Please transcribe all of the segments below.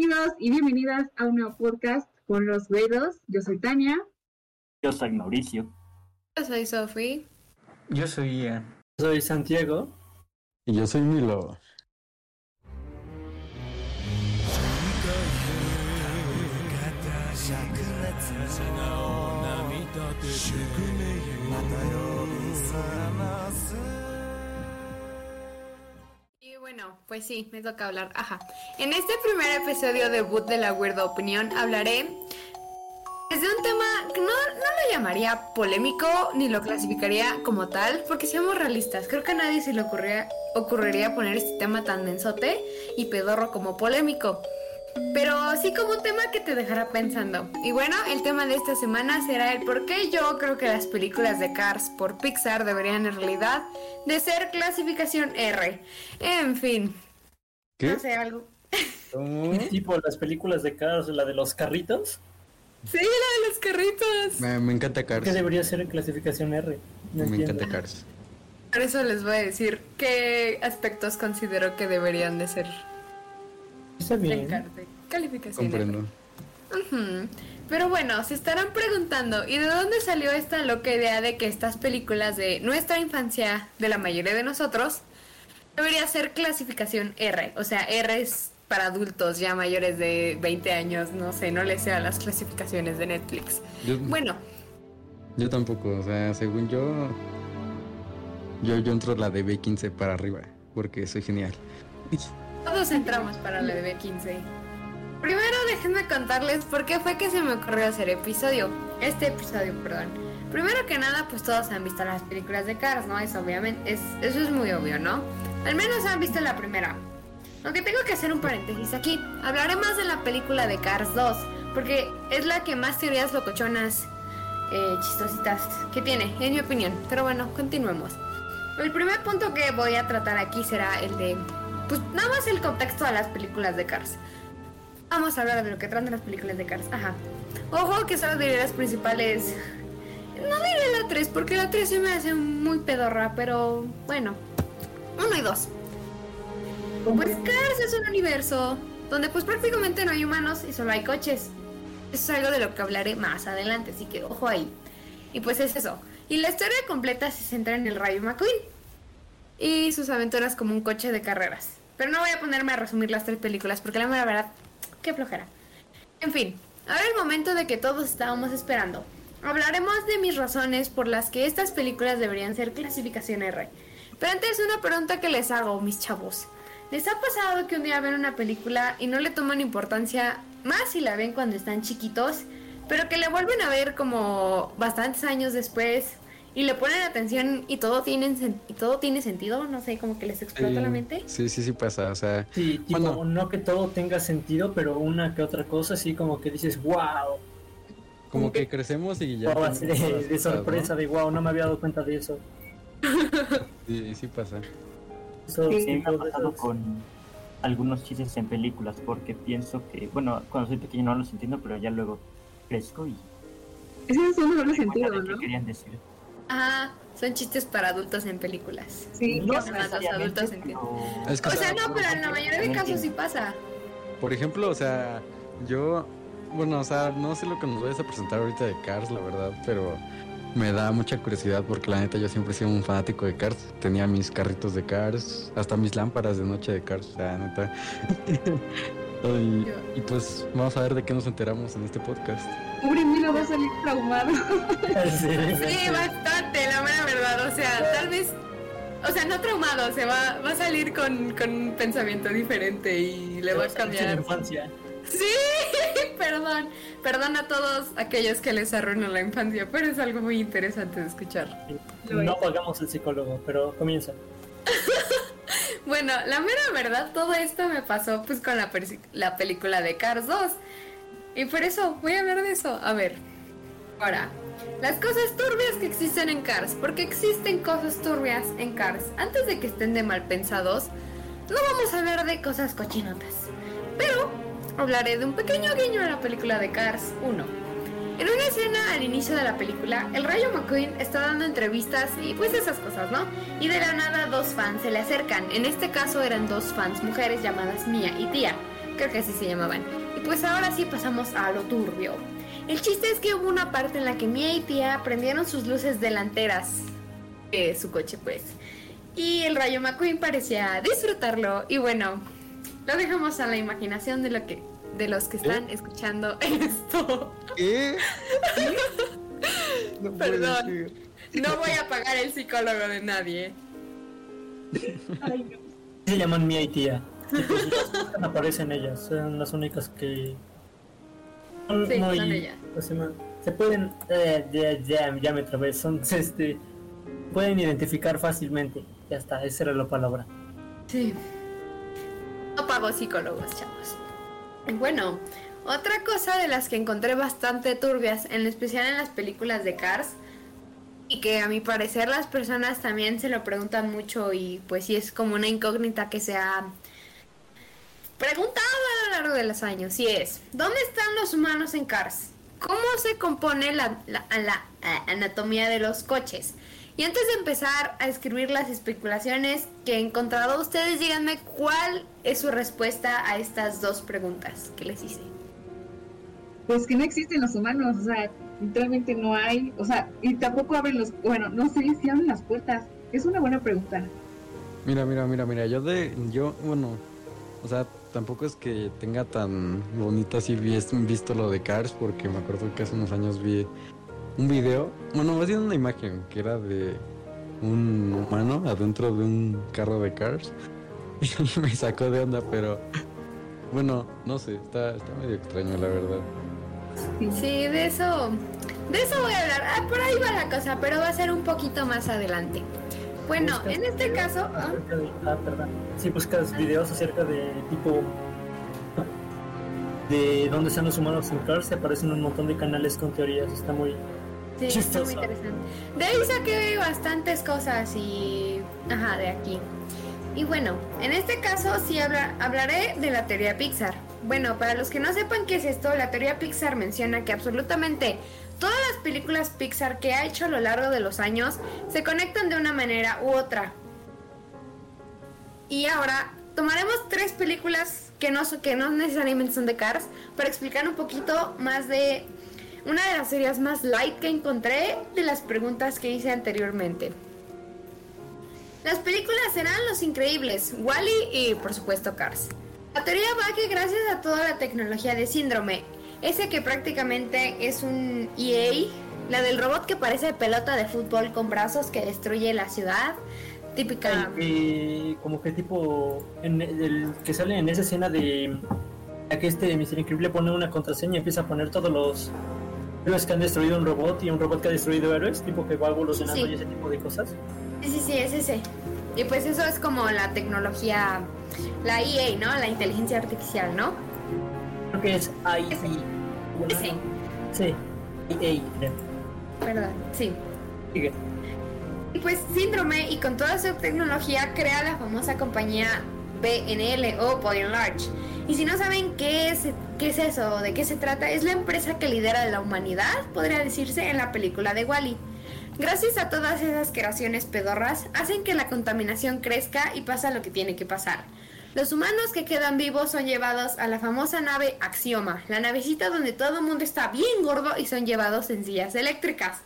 Bienvenidos y bienvenidas a un nuevo podcast con los güeros. Yo soy Tania. Yo soy Mauricio. Yo soy Sofi. Yo soy Ian. Soy Santiago. Y yo soy Milo. Pues sí, me toca hablar. Ajá. En este primer episodio debut de la Weird Opinión hablaré desde un tema que no, no lo llamaría polémico ni lo clasificaría como tal, porque seamos realistas, creo que a nadie se le ocurría, ocurriría poner este tema tan densote y pedorro como polémico. Pero sí como un tema que te dejará pensando. Y bueno, el tema de esta semana será el por qué yo creo que las películas de Cars por Pixar deberían en realidad de ser clasificación R. En fin. ¿Qué? No sé, algo. ¿Cómo? Tipo las películas de Cars, la de los carritos. Sí, la de los carritos. Me, me encanta Cars. ¿Qué debería ser en clasificación R? No Me entiendo. encanta Cars. Por eso les voy a decir qué aspectos considero que deberían de ser Está en bien. car- de calificación. Comprendo. Pero bueno, se estarán preguntando, ¿y de dónde salió esta loca idea de que estas películas de nuestra infancia, de la mayoría de nosotros, debería ser clasificación R? O sea, R es para adultos ya mayores de 20 años, no sé, no les sea las clasificaciones de Netflix. Yo, Bueno, yo tampoco, o sea, según yo, yo, yo entro la de B15 para arriba, porque soy genial. Todos entramos para la de B15. Primero déjenme contarles por qué fue que se me ocurrió hacer episodio. Este episodio, perdón. Primero que nada, pues todos han visto las películas de Cars, ¿no? Es obviamente, es, eso es muy obvio, ¿no? Al menos han visto la primera. Aunque tengo que hacer un paréntesis aquí. Hablaré más de la película de Cars 2, porque es la que más teorías locochonas, eh, chistositas que tiene, en mi opinión. Pero bueno, continuemos. El primer punto que voy a tratar aquí será el de, pues nada más el contexto de las películas de Cars. Vamos a hablar de lo que tratan las películas de Cars. Ajá. Ojo que solo diré las principales. No diré la 3 porque la 3 se me hace muy pedorra, pero bueno. Uno y dos. Pues Cars es un universo donde pues prácticamente no hay humanos y solo hay coches. Eso es algo de lo que hablaré más adelante, así que ojo ahí. Y pues es eso. Y la historia completa se centra en el Rayo McQueen y sus aventuras como un coche de carreras. Pero no voy a ponerme a resumir las tres películas porque la verdad, qué flojera. En fin, ahora el momento de que todos estábamos esperando. Hablaremos de mis razones por las que estas películas deberían ser clasificación R. Pero antes una pregunta que les hago, mis chavos. ¿Les ha pasado que un día ven una película y no le toman importancia más si la ven cuando están chiquitos, pero que la vuelven a ver como bastantes años después y le ponen atención y todo tiene, y todo tiene sentido? No sé, como que les explota Sí, la mente. Sí, sí, sí pasa, o sea, Sí, tipo, Bueno. no que todo tenga sentido, pero una que otra cosa, así como que dices, wow. como que crecemos y ya... Así de, de sorpresa, de wow, no me había dado cuenta de eso. Sí, sí pasa. Eso Sí, sí, Sí, me ha pasado con algunos chistes en películas porque pienso que, bueno, cuando soy pequeño no los entiendo, pero ya luego crezco y Ese es un sentido, ¿no? querían decir. Ah, son chistes para adultos en películas. Sí, No Los adultos entienden. Es que, O sea, no, pero en la mayoría de casos sí pasa. Por ejemplo, o sea, yo, bueno, o sea, no sé lo que nos vayas a presentar ahorita de Cars, la verdad, pero me da mucha curiosidad porque la neta yo siempre he sido un fanático de Cars. Tenía mis carritos de Cars, hasta mis lámparas de noche de Cars, o sea, neta. y, y pues vamos a ver de qué nos enteramos en este podcast. Pobre Milo va a salir traumado. Sí, sí, Sí, sí. La mera verdad. O sea, tal vez. O sea, no traumado, se va, va a salir con, con un pensamiento diferente y le va a cambiar. infancia. Sí, perdón. Perdón a todos aquellos que les arruinó la infancia, pero es algo muy interesante de escuchar. No pagamos el psicólogo, pero comienza. Bueno, la mera verdad, todo esto me pasó pues con la, la película de Cars 2. Y por eso voy a hablar de eso. A ver. Ahora, las cosas turbias que existen en Cars. Porque existen cosas turbias en Cars. Antes de que estén de mal pensados, no vamos a hablar de cosas cochinotas. Pero hablaré de un pequeño guiño a la película de Cars 1. En una escena al inicio de la película, el Rayo McQueen está dando entrevistas y pues esas cosas, ¿no? Y de la nada dos fans se le acercan. En este caso eran dos fans mujeres llamadas Mia y Tía, Creo que así se llamaban. Y pues ahora sí pasamos a lo turbio. El chiste es que hubo una parte en la que Mia y Tía prendieron sus luces delanteras de su coche, pues. Y el Rayo McQueen parecía disfrutarlo. Y bueno, lo dejamos a la imaginación de lo que de los que están escuchando esto. ¿Qué? No Perdón. No voy a pagar el psicólogo de nadie. Ay, no. Se llaman Mia y Tía. Pues, aparecen ellas. Son las únicas que. Sí, muy- son ellas. ¿cómo se pueden. eh, ya, ya, ya me trabé. Son. Este. Pueden identificar fácilmente. Ya está, esa era la palabra. Sí. No pago psicólogos, chavos. Bueno, otra cosa de las que encontré bastante turbias, en especial en las películas de Cars, y que a mi parecer las personas también se lo preguntan mucho y pues sí es como una incógnita que se ha preguntado a lo largo de los años, y es, ¿dónde están los humanos en Cars? ¿Cómo se compone la, la- la, eh, anatomía de los coches? Y antes de empezar a escribir las especulaciones que he encontrado, ustedes díganme cuál es su respuesta a estas dos preguntas que les hice. Pues que no existen los humanos, o sea, literalmente no hay, o sea, y tampoco abren los, bueno, no sé si abren las puertas. Es una buena pregunta. Mira, mira, mira, mira, yo de, yo, bueno, o sea, tampoco es que tenga tan bonito así vis- visto lo de Cars, porque me acuerdo que hace unos años vi un video, bueno, más bien una imagen, que era de un humano adentro de un carro de Cars, y me sacó de onda, pero, bueno, no sé, está, está medio extraño, la verdad. Sí, de eso, de eso voy a hablar. Ah, por ahí va la cosa, pero va a ser un poquito más adelante. Bueno, Buscas en este caso, ¿ah? de- ah, perdón. Sí, buscas videos acerca de tipo. de dónde están los humanos Cars. Se aparecen un montón de canales con teorías. Está muy. Sí, está muy interesante. De ahí saqué bastantes cosas y... Ajá, de aquí. Y bueno, en este caso sí habla- hablaré de la teoría Pixar. Bueno, para los que no sepan qué es esto, la teoría Pixar menciona que absolutamente todas las películas Pixar que ha hecho a lo largo de los años se conectan de una manera u otra. Y ahora tomaremos tres películas que no, que no necesariamente son de Cars para explicar un poquito más de una de las series más light que encontré de las preguntas que hice anteriormente. Las películas serán Los Increíbles, Wally y por supuesto Cars. La teoría va que gracias a toda la tecnología de síndrome, ese que prácticamente es un EA, la del robot que parece pelota de fútbol con brazos que destruye la ciudad, típica... Eh, como que tipo. En el que sale en esa escena de. a que este Mr. Increíble pone una contraseña y empieza a poner todos los. héroes que han destruido un robot y un robot que ha destruido héroes, tipo que va evolucionando Sí. y ese tipo de cosas. Sí, sí, sí, es ese. Y pues eso es como la tecnología, la EA, ¿no? La inteligencia artificial, ¿no? Creo que es AI. Ese. Sí, EA, creo. Perdón, sí. Sigue. Y pues Síndrome y con toda su tecnología crea la famosa compañía BNL o Body Large. Y si no saben qué es, qué es eso o de qué se trata, es la empresa que lidera la humanidad, podría decirse, en la película de Wally. Gracias a todas esas creaciones pedorras, hacen que la contaminación crezca y pasa lo que tiene que pasar. Los humanos que quedan vivos son llevados a la famosa nave Axioma, la navecita donde todo el mundo está bien gordo y son llevados en sillas eléctricas.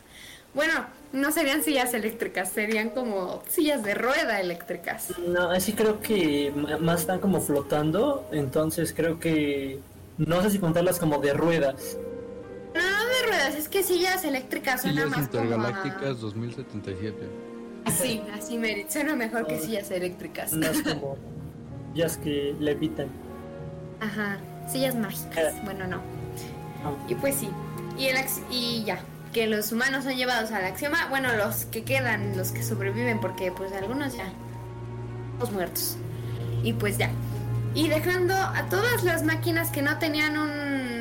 Bueno, no serían sillas eléctricas, serían como sillas de rueda eléctricas. No, así creo que más están como flotando, entonces creo que no sé si contarlas como de ruedas. No, no de ruedas, es que sillas eléctricas suena Sillas más como a- intergalácticas 2077. Sí, así me suena mejor que sillas eléctricas. Más como sillas que levitan. Ajá, sillas mágicas. Bueno, no. Y pues sí. Y el y ya, que los humanos son llevados al axioma, bueno, los que quedan, los que sobreviven porque pues algunos ya los muertos. Y pues ya. Y dejando a todas las máquinas que no tenían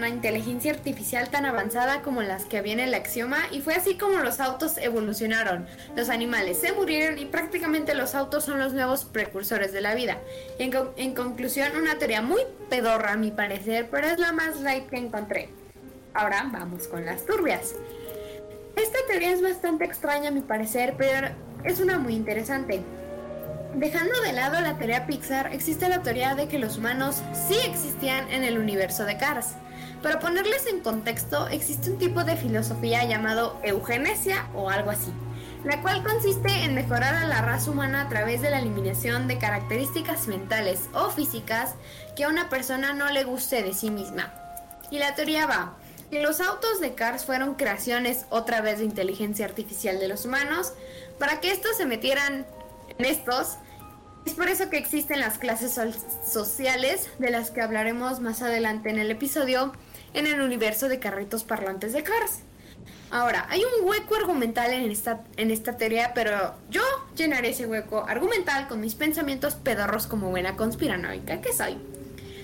inteligencia artificial tan avanzada como las que había en el axioma, y fue así como los autos evolucionaron. Los animales se murieron y prácticamente los autos son los nuevos precursores de la vida. En conclusión, una teoría muy pedorra a mi parecer, pero es la más light que encontré. Ahora vamos con las turbias. Esta teoría es bastante extraña a mi parecer, pero es una muy interesante. Dejando de lado la teoría Pixar, existe la teoría de que los humanos sí existían en el universo de Cars. Para ponerles en contexto, existe un tipo de filosofía llamado eugenesia o algo así, la cual consiste en mejorar a la raza humana a través de la eliminación de características mentales o físicas que a una persona no le guste de sí misma. Y la teoría va, que los autos de Cars fueron creaciones otra vez de inteligencia artificial de los humanos para que estos se metieran en estos. Es por eso que existen las clases sociales de las que hablaremos más adelante en el episodio en el universo de carritos parlantes de Cars. Ahora, hay un hueco argumental en esta, en esta teoría, pero yo llenaré ese hueco argumental con mis pensamientos pedorros como buena conspiranoica que soy.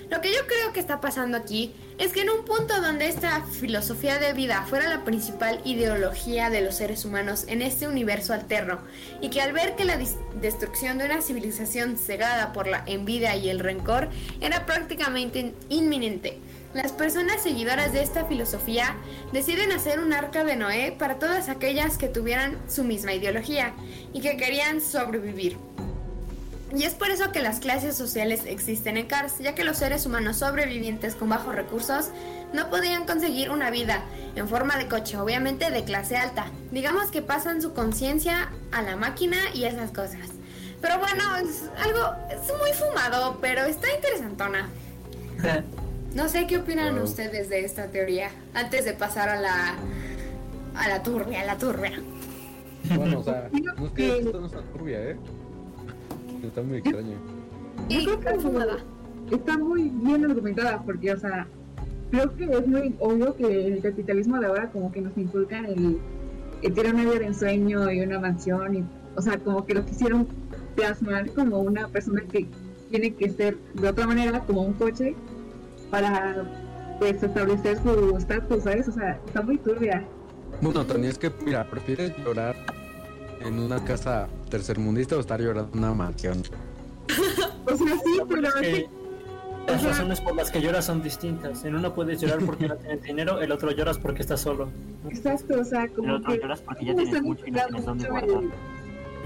Lo que yo creo que está pasando aquí es que en un punto donde esta filosofía de vida fuera la principal ideología de los seres humanos en este universo alterno, y que al ver que la destrucción de una civilización cegada por la envidia y el rencor era prácticamente in- inminente, las personas seguidoras de esta filosofía deciden hacer un arca de Noé para todas aquellas que tuvieran su misma ideología y que querían sobrevivir. Y es por eso que las clases sociales existen en Cars, ya que los seres humanos sobrevivientes con bajos recursos no podían conseguir una vida en forma de coche, obviamente de clase alta. Digamos que pasan su conciencia a la máquina y esas cosas. Pero bueno, es algo, es muy fumado, pero está interesantona. No sé qué opinan Wow. ustedes de esta teoría, antes de pasar a la, a la turbia, a la turbia. Bueno, o sea, no es que- no está turbia, ¿eh? Está muy extraño. Yo Y creo que está muy bien argumentada porque, o sea, creo que es muy obvio que el capitalismo de ahora como que nos inculcan el, el tener una vida de ensueño y una mansión y, o sea, como que lo quisieron plasmar como una persona que tiene que ser de otra manera, como un coche, para pues establecer su estatus, ¿sabes? O sea, está muy turbia. Bueno, Tony, es que, mira, ¿prefieres llorar en una casa tercermundista o estar llorando en una mansión? O sea, sí, pero Es que las razones por las que lloras son distintas. En uno puedes llorar porque no tienes dinero, el otro lloras porque estás solo. exacto, o sea, El como otro que... lloras porque ya tienes mucho y no tienes dónde mucho guardar.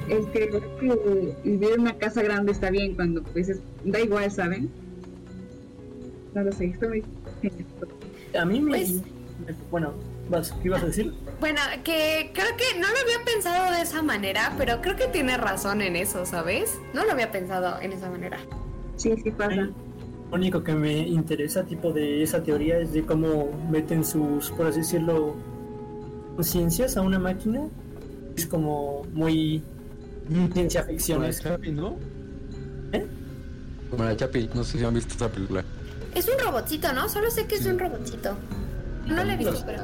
el, el que, que vivir en una casa grande está bien cuando pues es- da igual, ¿saben? No lo sé, está muy. A mí me... Pues- me- Bueno, vas, ¿qué ibas a decir? Bueno, que creo que no lo había pensado de esa manera, pero creo que tiene razón en eso, ¿sabes? No lo había pensado en esa manera. Sí, sí pasa. Lo único que me interesa tipo de esa teoría es de cómo meten sus, por así decirlo, conciencias a una máquina. Es como muy ciencia ficción. Como la Chapi, ¿no? ¿Eh? Como la Chapi, no sé si han visto esa película. Es un robotcito, ¿no? Solo sé que es Sí. un robotcito. No lo he visto, pero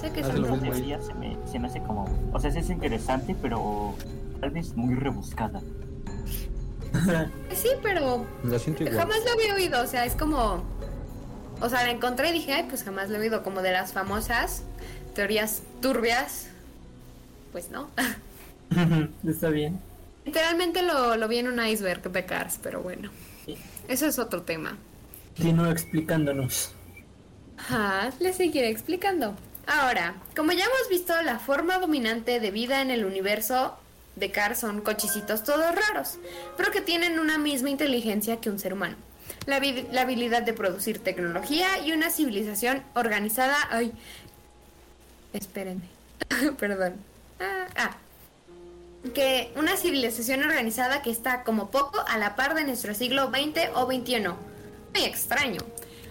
sé que es un lo robotcito. se me, se me hace como. O sea, sí es interesante, pero tal vez muy rebuscada. Sí, pero La siento igual. jamás lo había oído, o sea, es como... O sea, la encontré y dije, ay, pues jamás lo he oído, como de las famosas teorías turbias. Pues no. Está bien. Literalmente lo, lo vi en un iceberg de Cars, pero bueno. Sí. Eso es otro tema. Continúa explicándonos. Ajá, les seguiré explicando. Ahora, como ya hemos visto, la forma dominante de vida en el universo de Cars son cochecitos todos raros, pero que tienen una misma inteligencia que un ser humano. La, la habilidad de producir tecnología y una civilización organizada. Ay, espérenme, perdón. Ah, ah. que una civilización organizada que está como poco a la par de nuestro siglo XX o XXI. Muy extraño.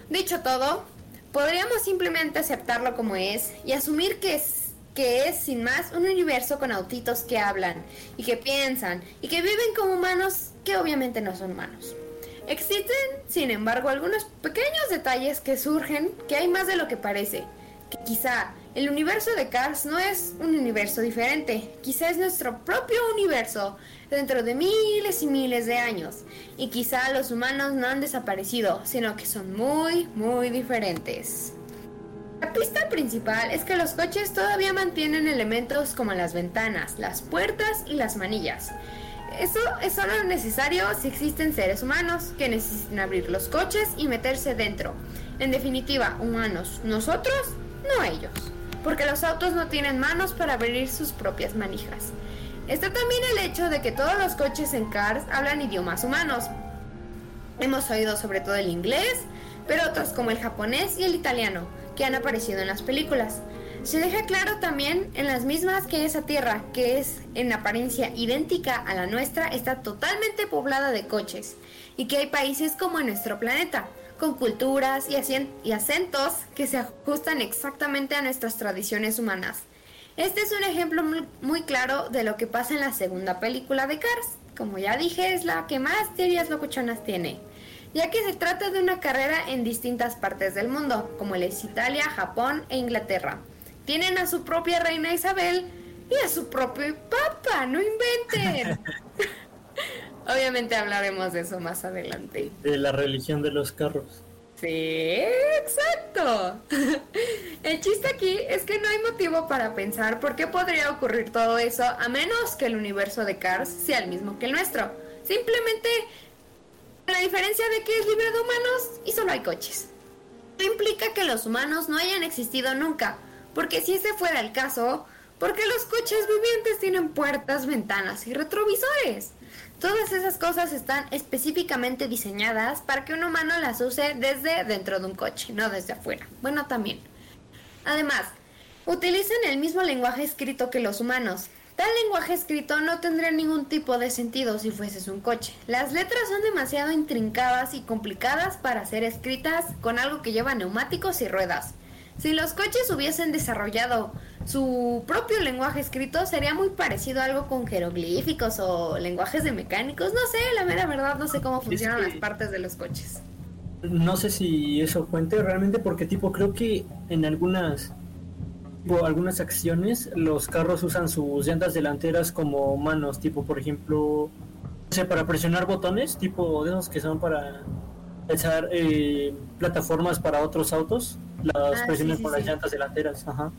Dicho todo, podríamos simplemente aceptarlo como es y asumir que es, que es sin más un universo con autitos que hablan y que piensan y que viven como humanos que obviamente no son humanos. Existen, sin embargo, algunos pequeños detalles que surgen que hay más de lo que parece. Que quizá el universo de Cars no es un universo diferente, quizá es nuestro propio universo dentro de miles y miles de años. Y quizá los humanos no han desaparecido, sino que son muy, muy diferentes. La pista principal es que los coches todavía mantienen elementos como las ventanas, las puertas y las manillas. Eso es solo necesario si existen seres humanos que necesiten abrir los coches y meterse dentro. En definitiva, humanos, nosotros, no ellos. Porque los autos no tienen manos para abrir sus propias manijas. Está también el hecho de que todos los coches en Cars hablan idiomas humanos. Hemos oído sobre todo el inglés, pero otros como el japonés y el italiano, que han aparecido en las películas. Se deja claro también en las mismas que esa tierra, que es en apariencia idéntica a la nuestra, está totalmente poblada de coches, y que hay países como en nuestro planeta, con culturas y, acentos que se ajustan exactamente a nuestras tradiciones humanas. Este es un ejemplo muy, muy, claro de lo que pasa en la segunda película de Cars. Como ya dije, es la que más teorías locuchonas tiene, ya que se trata de una carrera en distintas partes del mundo, como es Italia, Japón e Inglaterra. Tienen a su propia reina Isabel y a su propio papa, no inventen. Obviamente hablaremos de eso más adelante. De la religión de los carros. Sí, exacto. El chiste aquí es que no hay motivo para pensar por qué podría ocurrir todo eso a menos que el universo de Cars sea el mismo que el nuestro. Simplemente la diferencia de que es libre de humanos y solo hay coches. No implica que los humanos no hayan existido nunca, porque si ese fuera el caso, ¿por qué los coches vivientes tienen puertas, ventanas y retrovisores? Todas esas cosas están específicamente diseñadas para que un humano las use desde dentro de un coche, no desde afuera. Bueno, también. Además, utilizan el mismo lenguaje escrito que los humanos. Tal lenguaje escrito no tendría ningún tipo de sentido si fueses un coche. Las letras son demasiado intrincadas y complicadas para ser escritas con algo que lleva neumáticos y ruedas. Si los coches hubiesen desarrollado su propio lenguaje escrito, sería muy parecido a algo con jeroglíficos o lenguajes de mecánicos. No sé, la mera verdad, no sé cómo funcionan las partes de los coches. No sé si eso cuente realmente, porque tipo creo que en algunas tipo, algunas acciones los carros usan sus llantas delanteras como manos, tipo por ejemplo, no sé, para presionar botones, tipo de esos que son para echar eh, plataformas para otros autos, las Ah, presionan sí, sí, con las sí. llantas delanteras, ajá.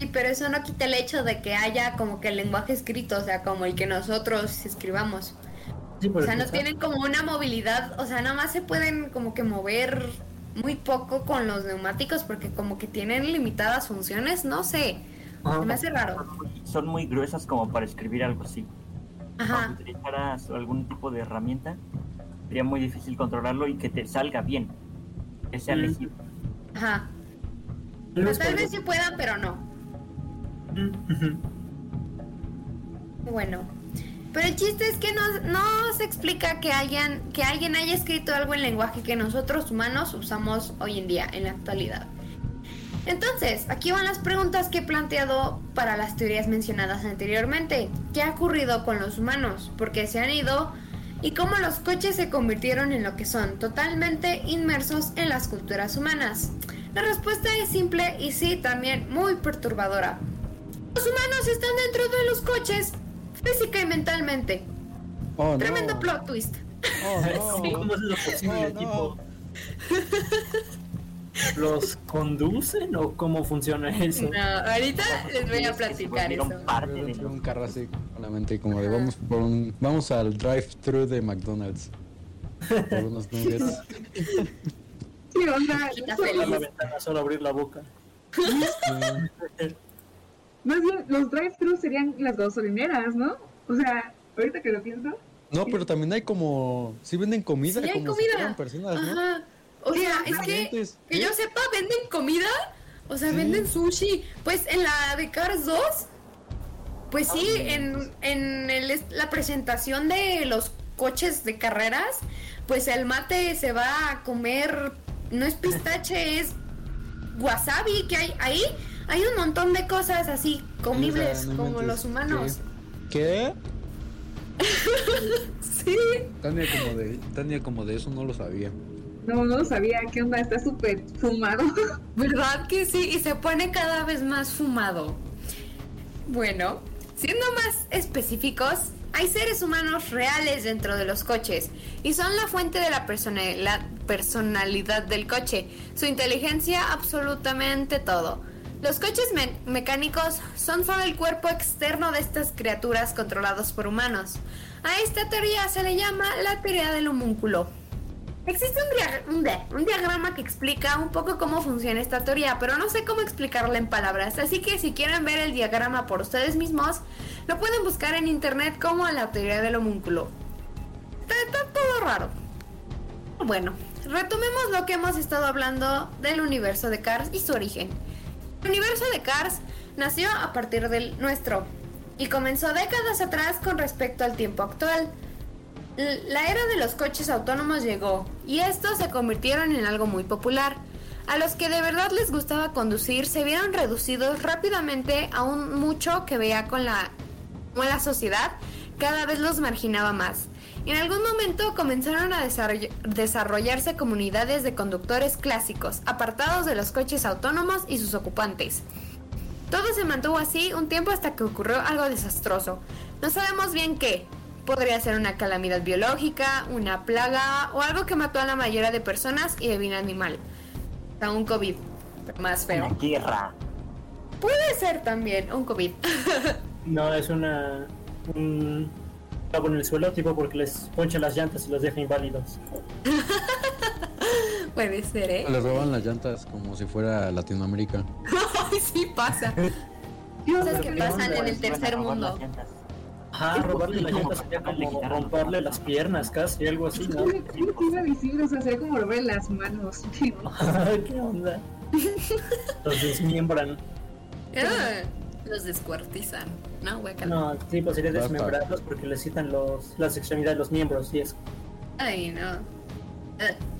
Sí, pero eso no quita el hecho de que haya como que el lenguaje escrito, o sea, como el que nosotros escribamos. Sí, por O sea, no tienen como una movilidad, o sea, nada más se pueden como que mover muy poco con los neumáticos porque como que tienen limitadas funciones, no sé. ajá. Se me hace raro. Son muy gruesas como para escribir algo así. Ajá. Aunque utilizaras algún tipo de herramienta, sería muy difícil controlarlo y que te salga bien. Que sea Mm. legible. Ajá. Tal vez Tal por- vez sí puedan, pero no. Ujú. Bueno. Pero el chiste es que no, no se explica que alguien, que alguien haya escrito algo en lenguaje que nosotros humanos usamos hoy en día, en la actualidad. Entonces, aquí van las preguntas que he planteado para las teorías mencionadas anteriormente. ¿Qué ha ocurrido con los humanos? ¿Por qué se han ido? ¿Y cómo los coches se convirtieron en lo que son, totalmente inmersos en las culturas humanas? La respuesta es simple y sí, también muy perturbadora. Los humanos están dentro de los coches, física y mentalmente. Oh, Tremendo no. plot twist. Oh, no. ¿Cómo es lo posible? Oh, no. Tipo, ¿Los conducen o cómo funciona eso? No, ahorita les voy a platicar eso. parte de un carro así, solamente como de vamos por un, vamos al drive-thru de McDonald's. Por unos nuggets. Sí, onda. Quita Cerrar la ventana, solo abrir la boca. Más bien, los drive-thrus serían las gasolineras, ¿no? O sea, ahorita que lo pienso. No, pero también hay como, sí venden comida, Sí, hay como comida. personas, ¿no? Ajá. O sea, es que, que yo sepa, venden comida. O sea, venden sushi. Pues en la de Cars 2, pues sí, Ah. en, en el- la presentación de los coches de carreras, pues el mate se va a comer, no es pistache, es wasabi que hay ahí. Hay un montón de cosas así comibles Sí, o sea, no como los humanos. ¿Qué? Sí. Tania como de, Tania como de eso no lo sabía. No, no sabía. ¿Qué onda? Está súper fumado. ¿Verdad que sí? Y se pone cada vez más fumado. Bueno, siendo más específicos, hay seres humanos reales dentro de los coches y son la fuente de la, persona- la personalidad del coche, su inteligencia, absolutamente todo. Los coches me- mecánicos son solo el cuerpo externo de estas criaturas controlados por humanos. A esta teoría se le llama la teoría del homúnculo. Existe un, un dia- un diagrama que explica un poco cómo funciona esta teoría, pero no sé cómo explicarla en palabras, así que si quieren ver el diagrama por ustedes mismos, lo pueden buscar en internet como la teoría del homúnculo. Está todo raro. Bueno, retomemos lo que hemos estado hablando del universo de Cars y su origen. El universo de Cars nació a partir del nuestro y comenzó décadas atrás con respecto al tiempo actual. La era de los coches autónomos llegó y estos se convirtieron en algo muy popular. A los que de verdad les gustaba conducir se vieron reducidos rápidamente a un mucho que veía con la, con la sociedad cada vez los marginaba más. En algún momento comenzaron a desarroll- desarrollarse comunidades de conductores clásicos, apartados de los coches autónomos y sus ocupantes. Todo se mantuvo así un tiempo hasta que ocurrió algo desastroso. No sabemos bien qué. Podría ser una calamidad biológica, una plaga o algo que mató a la mayoría de personas y de vida animal. O sea, un COVID, pero más Una feo. guerra. Puede ser también un COVID. No, es una. Un clavo en el suelo, tipo porque les poncha las llantas y los deja inválidos. Puede ser, ¿eh? Le roban las llantas como si fuera Latinoamérica. Ay, sí pasa. Cosas que pasan en el tercer mundo. Ajá, robarle las llantas sería como romperle las piernas casi, algo así, ¿no? ¿Qué iba a decir? O sea, sería como robarle las manos. ¿Qué onda? Los desmiembran. Ah, los descuartizan. No, guácala. No, sí, pues sería desmembrarlos porque les quitan los, las extremidades, los miembros y eso. Ay, no. Ah, Pero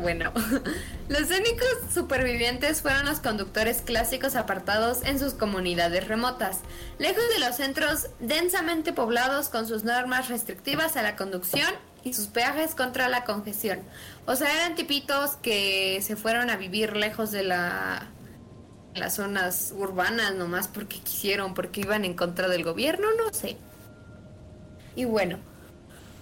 bueno. Los únicos supervivientes fueron los conductores clásicos apartados en sus comunidades remotas, lejos de los centros densamente poblados con sus normas restrictivas a la conducción y sus peajes contra la congestión. O sea, eran tipitos que se fueron a vivir lejos de la las zonas urbanas nomás porque quisieron, porque iban en contra del gobierno, no sé. Y bueno,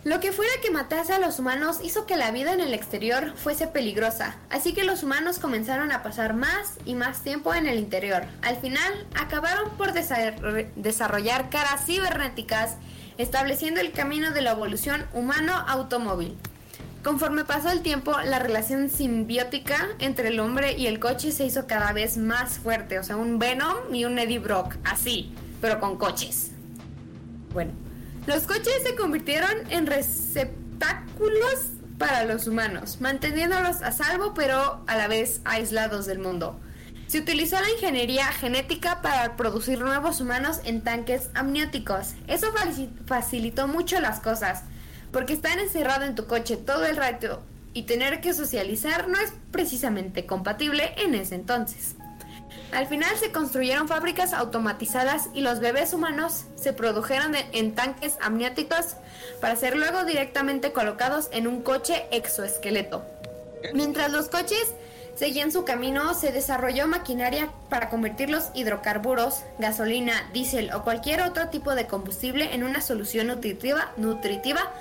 lo que fuera que matase a los humanos hizo que la vida en el exterior fuese peligrosa, así que los humanos comenzaron a pasar más y más tiempo en el interior. Al final, acabaron por desar- desarrollar caras cibernéticas, estableciendo el camino de la evolución humano-automóvil. Conforme pasó el tiempo, la relación simbiótica entre el hombre y el coche se hizo cada vez más fuerte, o sea, un Venom y un Eddie Brock, así, pero con coches. Bueno, los coches se convirtieron en receptáculos para los humanos, manteniéndolos a salvo pero a la vez aislados del mundo. Se utilizó la ingeniería genética para producir nuevos humanos en tanques amnióticos. Eso faci- facilitó mucho las cosas, porque estar encerrado en tu coche todo el rato y tener que socializar no es precisamente compatible en ese entonces. Al final se construyeron fábricas automatizadas y los bebés humanos se produjeron en tanques amnióticos para ser luego directamente colocados en un coche exoesqueleto. Mientras los coches seguían su camino, se desarrolló maquinaria para convertir los hidrocarburos, gasolina, diésel o cualquier otro tipo de combustible en una solución nutritiva, nutritiva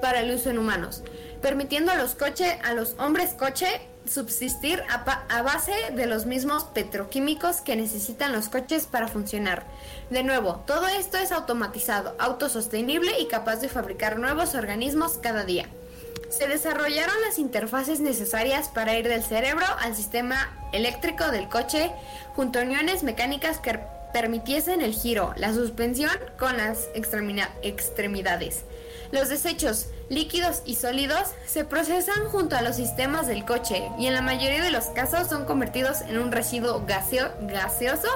para el uso en humanos, permitiendo a los coche, a los hombres coche subsistir a, base de los mismos petroquímicos que necesitan los coches para funcionar. De nuevo, todo esto es automatizado, autosostenible y capaz de fabricar nuevos organismos cada día. Se desarrollaron las interfaces necesarias para ir del cerebro al sistema eléctrico del coche, junto a uniones mecánicas que permitiesen el giro, la suspensión con las extremidades. Los desechos líquidos y sólidos se procesan junto a los sistemas del coche y en la mayoría de los casos son convertidos en un residuo gaseo- gaseoso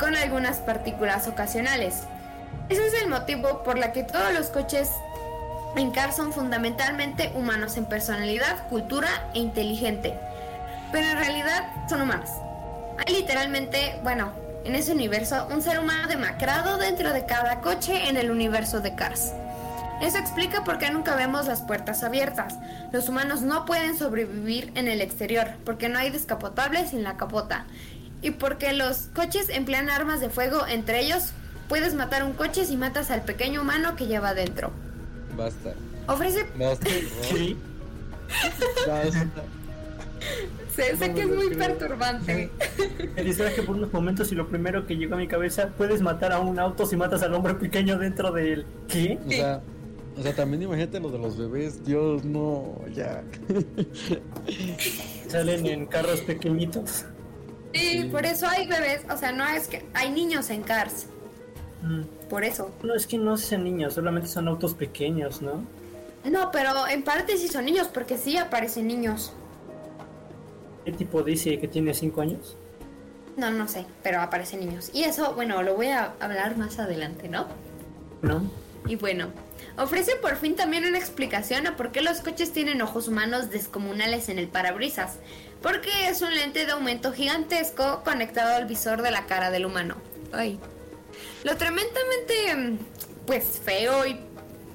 con algunas partículas ocasionales. Ese es el motivo por la que todos los coches en Car son fundamentalmente humanos en personalidad, cultura e inteligente. Pero en realidad son humanos. Hay literalmente, bueno, en ese universo, un ser humano demacrado dentro de cada coche en el universo de Cars. Eso explica por qué nunca vemos las puertas abiertas. Los humanos no pueden sobrevivir en el exterior porque no hay descapotables sin la capota. Y porque los coches emplean armas de fuego entre ellos, puedes matar un coche si matas al pequeño humano que lleva dentro. Basta. Ofrece Basta. Sí. Basta. Sé, sé que es muy perturbante. Me distraje por unos momentos y lo primero que llegó a mi cabeza, puedes matar a un auto si matas al hombre pequeño dentro del... ¿Qué? O sea, O sea, también imagínate lo de los bebés, Dios, no, ya. Salen en carros pequeñitos. Sí, por eso hay bebés, o sea, no es que hay niños en Cars, Mm. por eso. No, es que no son niños, solamente son autos pequeños, ¿no? No, pero en parte sí son niños, porque sí aparecen niños. ¿Qué tipo dice que tiene 5 años? No, no sé, pero aparecen niños. Y eso, bueno, lo voy a hablar más adelante, ¿no? ¿No? Y bueno, ofrece por fin también una explicación a por qué los coches tienen ojos humanos descomunales en el parabrisas. Porque es un lente de aumento gigantesco conectado al visor de la cara del humano. Ay. Lo tremendamente, mm, pues, feo y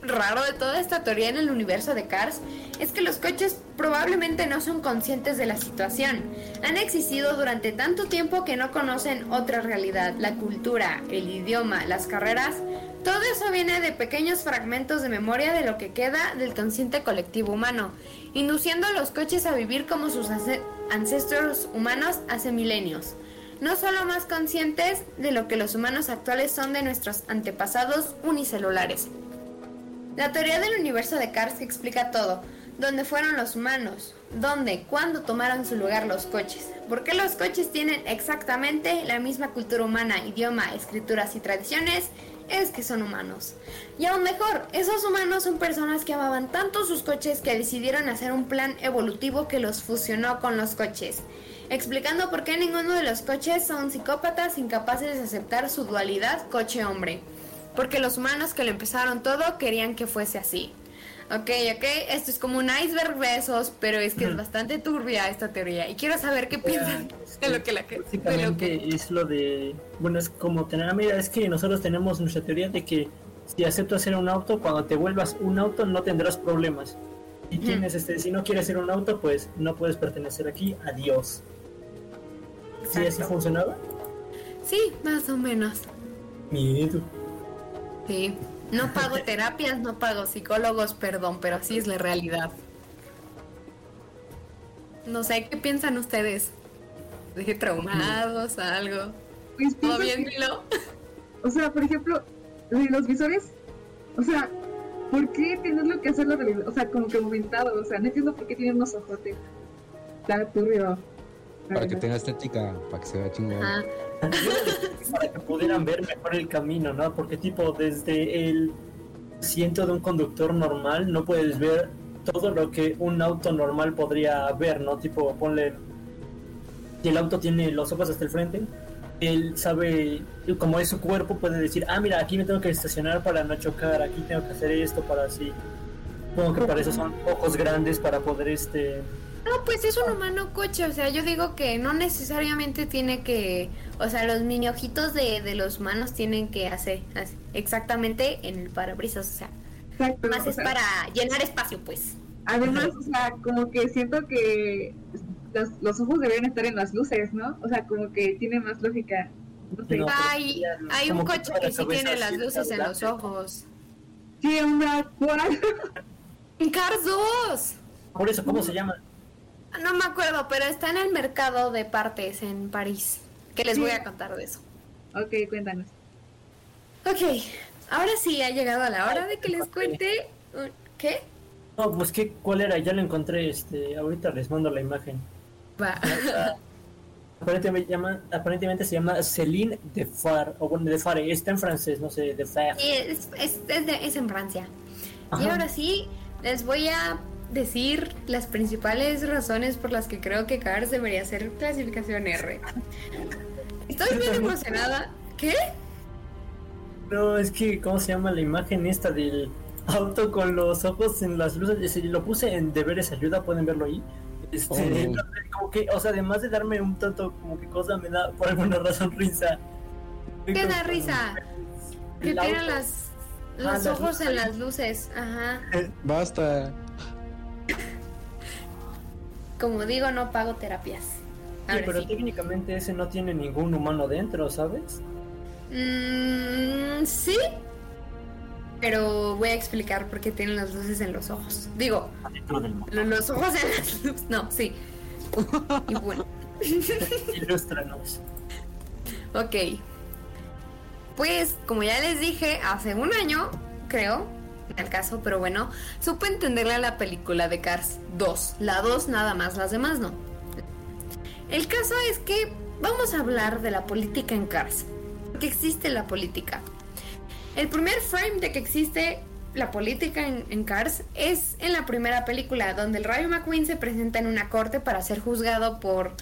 raro de toda esta teoría en el universo de Cars es que los coches probablemente no son conscientes de la situación. Han existido durante tanto tiempo que no conocen otra realidad, la cultura, el idioma, las carreras. Todo eso viene de pequeños fragmentos de memoria de lo que queda del consciente colectivo humano, induciendo a los coches a vivir como sus ance- ancestros humanos hace milenios. No solo más conscientes de lo que los humanos actuales son de nuestros antepasados unicelulares. La teoría del universo de Cars explica todo. ¿Dónde fueron los humanos? ¿Dónde? ¿Cuándo tomaron su lugar los coches? ¿Por qué los coches tienen exactamente la misma cultura humana, idioma, escrituras y tradiciones? Es que son humanos. Y aún mejor, esos humanos son personas que amaban tanto sus coches que decidieron hacer un plan evolutivo que los fusionó con los coches, explicando por qué ninguno de los coches son psicópatas incapaces de aceptar su dualidad coche-hombre. Porque los humanos que lo empezaron todo querían que fuese así. Ok, ok, esto es como un iceberg de esos, pero es que es bastante turbia esta teoría. Y quiero saber qué piensan de lo que la Básicamente que- es lo de. Bueno, es como tener. ah, Mira, es que nosotros tenemos nuestra teoría de que si aceptas hacer un auto, cuando te vuelvas un auto no tendrás problemas. Ujú. tienes este, si no quieres ser un auto, pues no puedes pertenecer aquí. Adiós. ¿Sí así Exacto. funcionaba? Sí, más o menos. Miedo. Sí. No pago terapias, no pago psicólogos, perdón, pero así es la realidad. No sé, ¿qué piensan ustedes? ¿Dije traumados, algo? Pues ¿Todo bien, Milo? O sea, por ejemplo, de los visores, o sea, ¿por qué tenerlo que hacerlo realidad? O sea, como que aumentado, o sea, no entiendo por qué tienen unos ojotes. Está turbio. Para que tenga estética, para que se vea chingón. Ajá. Para que pudieran ver mejor el camino, ¿no? Porque tipo desde el asiento de un conductor normal no puedes ver todo lo que un auto normal podría ver, ¿no? Tipo, ponle si el auto tiene los ojos hasta el frente, él sabe, como es su cuerpo, puede decir, ah, mira, aquí me tengo que estacionar para no chocar, aquí tengo que hacer esto para así. Supongo que para eso son ojos grandes para poder este No, pues es un humano coche, o sea, yo digo que no necesariamente tiene que, o sea, los mini ojitos de, de los humanos tienen que hacer así, exactamente en el parabrisas, o sea, Exacto, más o es sea, para llenar espacio, pues. Además, o sea, como que siento que los, los ojos deberían estar en las luces, ¿no? O sea, como que tiene más lógica. No sé. No. pero Hay, hay un que coche que sí tiene las luces en los ojos. Sí, una cual. ¡En Cars 2! Por eso, ¿cómo se llama? No me acuerdo, pero está en el mercado de partes en París. Que les Sí. voy a contar de eso. ok, cuéntanos. Ok, ahora sí ha llegado la hora de que les cuente. ¿Qué? No, pues ¿qué, ¿cuál era? Ya lo encontré, este, ahorita les mando la imagen. Va. Aparentemente, llama, aparentemente se llama Céline de Far, o bueno, de Fare, está en francés, no sé, de Far. Sí, es, es, es de- es en Francia. Y ahora sí, les voy a decir las principales razones por las que creo que Cars debería ser clasificación R. Estoy bien emocionada. ¿Qué? No, es que, ¿cómo se llama la imagen esta del auto con los ojos en las luces? Ese, lo puse en Deberes Ayuda, pueden verlo ahí. Este, Oh, no. como que, o sea, además de darme un tanto, como que cosa, me da por alguna razón risa. ¿Qué da risa? Que auto. las, Ah, los las ojos en las luces. Ajá. Basta. Como digo, no pago terapias. Sí, Ahora pero sí. técnicamente ese no tiene ningún humano dentro, ¿sabes? Mm, sí. Pero voy a explicar por qué tienen las luces en los ojos. Digo, los ojos en las luces. No, sí. Y bueno. Ilústranos. Ok. Pues, como ya les dije, hace un año, creo, al caso, pero bueno, supe entenderle a la película de Cars 2. La 2 nada más, las demás no. El caso es que vamos a hablar de la política en Cars. Que existe la política. El primer frame de que existe la política en, Cars es en la primera película, donde el Rayo McQueen se presenta en una corte para ser juzgado por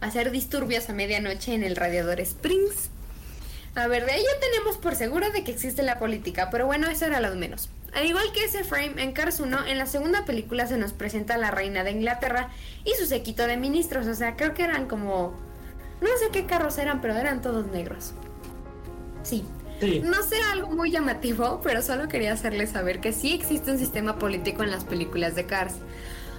hacer disturbios a medianoche en el radiador Springs. A ver, de ahí ya tenemos por seguro de que existe la política, pero bueno, eso era lo de menos. Al igual que ese frame en Cars 1, en la segunda película se nos presenta a la reina de Inglaterra y su sequito de ministros, o sea, creo que eran como... No sé qué carros eran, pero eran todos negros. Sí. Sí. No sé algo muy llamativo, pero solo quería hacerles saber que sí existe un sistema político en las películas de Cars.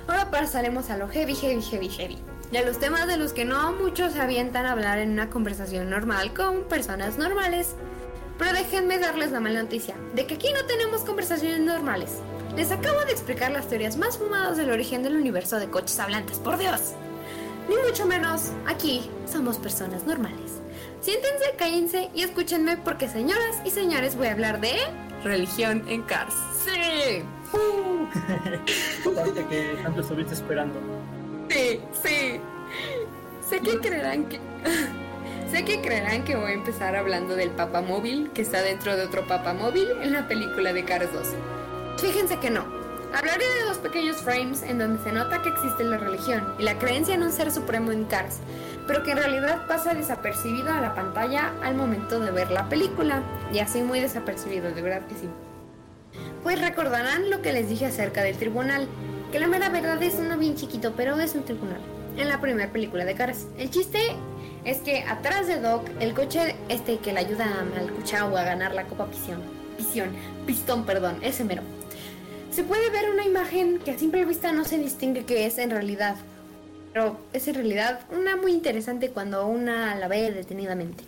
Ahora pasaremos a lo heavy, heavy, heavy, heavy. Y a los temas de los que no muchos se avientan a hablar en una conversación normal con personas normales. Pero déjenme darles la mala noticia, de que aquí no tenemos conversaciones normales. Les acabo de explicar las teorías más fumadas del origen del universo de coches hablantes, por Dios. Ni mucho menos, aquí somos personas normales. Siéntense, cállense y escúchenme porque señoras y señores voy a hablar de religión en Cars. ¡Sí! Ahorita que tanto estuviste esperando. Sí, sí. Sé que creerán que. Sé que creerán que voy a empezar hablando del papamóvil que está dentro de otro papamóvil en la película de Cars 2. Fíjense que no. Hablaré de dos pequeños frames en donde se nota que existe la religión y la creencia en un ser supremo en Cars, pero que en realidad pasa desapercibido a la pantalla al momento de ver la película. Y así muy desapercibido, de verdad que sí. Pues recordarán lo que les dije acerca del tribunal, que la mera verdad es uno bien chiquito, pero es un tribunal. En la primera película de Cars. El chiste es que atrás de Doc, el coche este que le ayuda al Cuchao a ganar la Copa Pisión, Pisión, Pistón, perdón, ese mero. Se puede ver una imagen que a simple vista no se distingue qué es en realidad, pero es en realidad una muy interesante cuando una la ve detenidamente.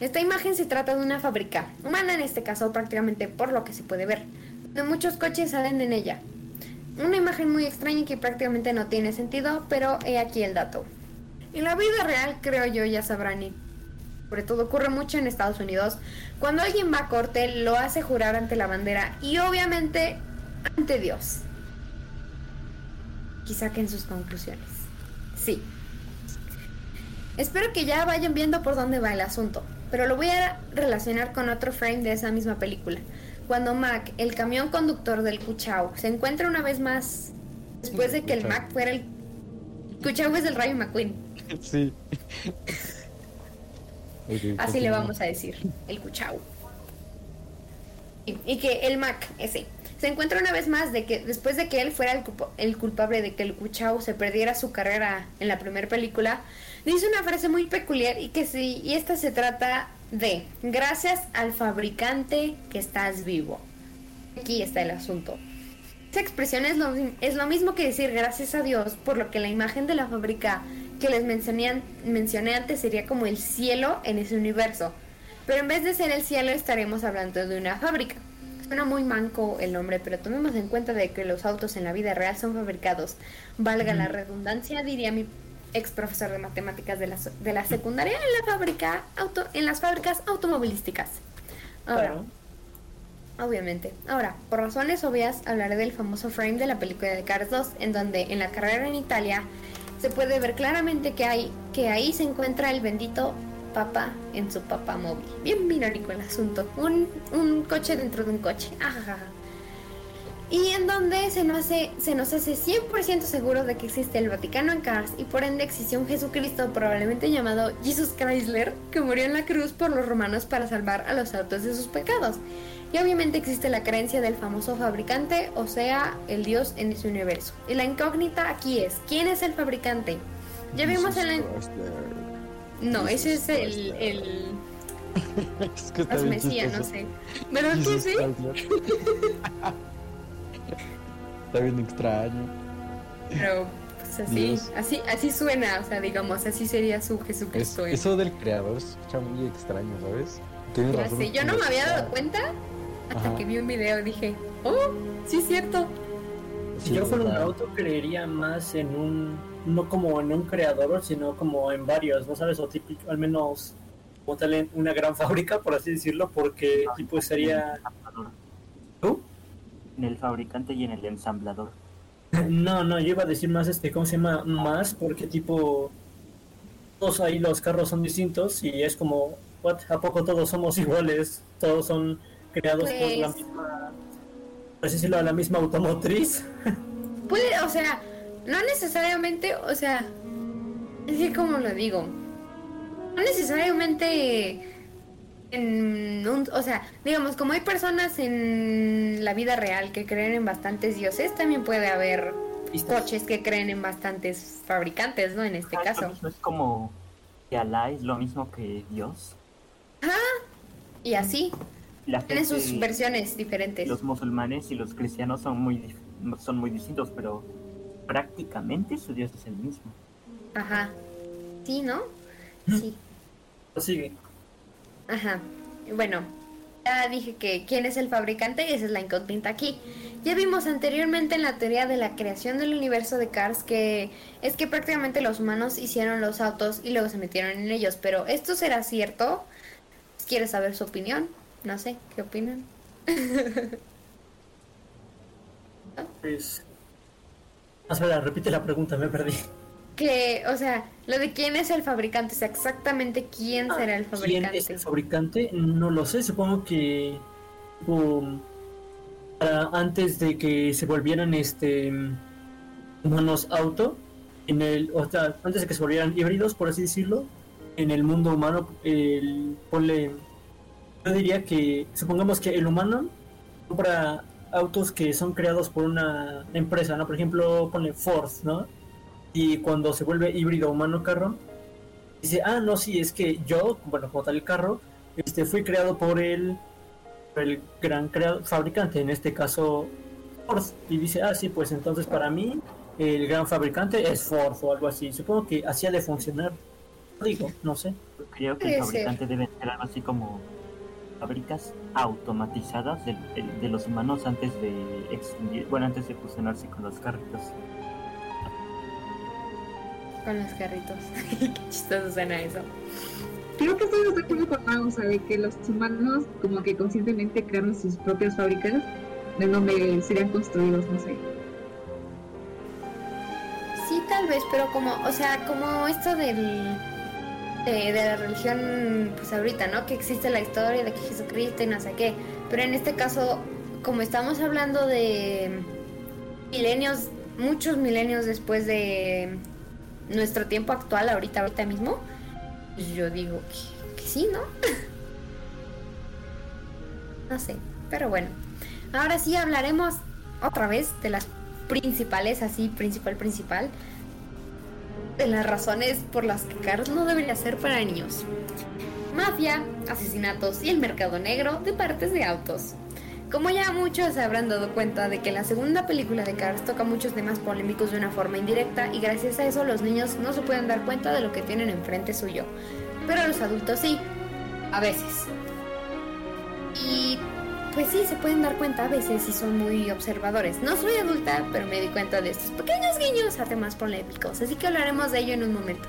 Esta imagen se trata de una fábrica, humana en este caso prácticamente por lo que se puede ver, donde muchos coches salen en ella. Una imagen muy extraña que prácticamente no tiene sentido, pero he aquí el dato. En la vida real, creo yo, ya sabrán, y sobre todo ocurre mucho en Estados Unidos, cuando alguien va a corte, lo hace jurar ante la bandera y obviamente ante Dios. Y saquen sus conclusiones. Sí. Espero que ya vayan viendo por dónde va el asunto, pero lo voy a relacionar con otro frame de esa misma película. Cuando Mac, el camión conductor del Cuchao, se encuentra una vez más después de que el Mac fuera el... Cuchao es del Rayo McQueen. Sí. Así le vamos a decir, el Cuchao. Y, y que el Mac, ese, se encuentra una vez más de que después de que él fuera el, el culpable de que el Cuchao se perdiera su carrera en la primera película, dice una frase muy peculiar y que sí, y esta se trata de gracias al fabricante que estás vivo. Aquí está el asunto. Esa expresión es lo, es lo mismo que decir gracias a Dios, por lo que la imagen de la fábrica que les mencioné, mencioné antes sería como el cielo en ese universo. Pero en vez de ser el cielo estaremos hablando de una fábrica. Suena muy manco el nombre, pero tomemos en cuenta de que los autos en la vida real son fabricados. Valga la redundancia, diría mi ex profesor de matemáticas de la, de la secundaria en la fábrica auto, en las fábricas automovilísticas. Ahora, Claro. Obviamente. Ahora, por razones obvias, hablaré del famoso frame de la película de Cars 2, en donde en la carrera en Italia se puede ver claramente que hay que ahí se encuentra el bendito Papa en su Papa móvil. Bien irónico el asunto. Un, un coche dentro de un coche. Ajajaja. Y en donde se nos hace, se nos hace 100% seguro de que existe el Vaticano en Cars y por ende existió un Jesucristo probablemente llamado Jesus Chrysler que murió en la cruz por los romanos para salvar a los autos de sus pecados. Y obviamente existe la creencia del famoso fabricante, o sea, el Dios en ese universo. Y la incógnita aquí es, ¿quién es el fabricante? Ya vimos en la... No, ese es el... el... Es que está bien Mesías, no sé. ¿Verdad que sí? Está bien extraño. Pero pues así, Dios. así, así suena, o sea, digamos, así sería su Es- Jesucristo. en- eso del creador se escucha muy extraño, ¿sabes? Tienes razón. sé, yo no me había dado cuenta hasta Ajá. que vi un video y dije, oh, sí es cierto. Si Sí, yo fuera un auto, creería más en un. No como en un creador, sino como en varios, ¿no sabes? O típico, al menos como tal en una gran fábrica, por así decirlo, porque tipo sería. ¿Tú? En el fabricante y en el ensamblador. No, no, yo iba a decir más este, ¿cómo se llama? Más, porque tipo, todos ahí los carros son distintos y es como, what, ¿a poco todos somos iguales? Todos son creados por la Pues- misma, por así decirlo, la misma automotriz. Puede, o sea, no necesariamente, o sea, es que como lo digo, no necesariamente en un, o sea, digamos, como hay personas en la vida real que creen en bastantes dioses, también puede haber Vistas. coches que creen en bastantes fabricantes, ¿no? En este Ah, caso. Es como que Alá es lo mismo que Dios. Y así, La tienen sus versiones diferentes. Los musulmanes y los cristianos son muy, son muy distintos, pero prácticamente su Dios es el mismo. Ajá. Sí, ¿no? Sí. Sigue. Ajá. Bueno, ya dije que quién es el fabricante, esa es la incógnita aquí. Ya vimos anteriormente en la teoría de la creación del universo de Cars que es que prácticamente los humanos hicieron los autos y luego se metieron en ellos, pero ¿esto será cierto? ¿Quieres saber su opinión? No sé, ¿qué opinan? Pues... Ah, espera, repite la pregunta, me perdí. Que, o sea, lo de quién es el fabricante, o sea, exactamente quién será el ¿Quién fabricante. es el fabricante? No lo sé, supongo que um, para- antes de que se volvieran este humanos auto, en el, o sea, antes de que se volvieran híbridos, por así decirlo, en el mundo humano, el, ponle, yo diría que, supongamos que el humano compra autos que son creados por una empresa, ¿no? Por ejemplo, ponle Ford, ¿no? Y cuando se vuelve híbrido humano-carro, dice, ah, no, sí, es que yo, bueno, como tal el carro, este, fui creado por el, por el gran crea- fabricante, en este caso Ford. Y dice, ah, sí, pues entonces para mí el gran fabricante es Ford o algo así. Supongo que así ha de funcionar. Digo, no sé. Creo que el fabricante debe ser algo así como fábricas automatizadas de, de- de los humanos antes de extinguir, bueno, antes de fusionarse con los carritos. Con los carritos. Qué chistoso suena eso. Creo que estoy de acuerdo con Mau, o sea, de que los humanos como que conscientemente crearon sus propias fábricas de donde serían construidos, no sé. Sí, tal vez, pero como, o sea, como esto del de, de la religión, pues ahorita, ¿no? Que existe la historia de que Jesucristo y no sé qué. Pero en este caso, como estamos hablando de milenios, muchos milenios después de nuestro tiempo actual, ahorita, ahorita mismo, pues yo digo que, que sí, ¿no? no sé, pero bueno. Ahora sí hablaremos otra vez de las principales, así, principal, principal, de las razones por las que Cars no debería ser para niños. Mafia, asesinatos y el mercado negro de partes de autos. Como ya muchos se habrán dado cuenta de que la segunda película de Cars toca muchos temas polémicos de una forma indirecta y gracias a eso los niños no se pueden dar cuenta de lo que tienen enfrente suyo. Pero los adultos sí, a veces. Y pues sí, se pueden dar cuenta a veces si son muy observadores. No soy adulta, pero me di cuenta de estos pequeños guiños a temas polémicos, así que hablaremos de ello en un momento.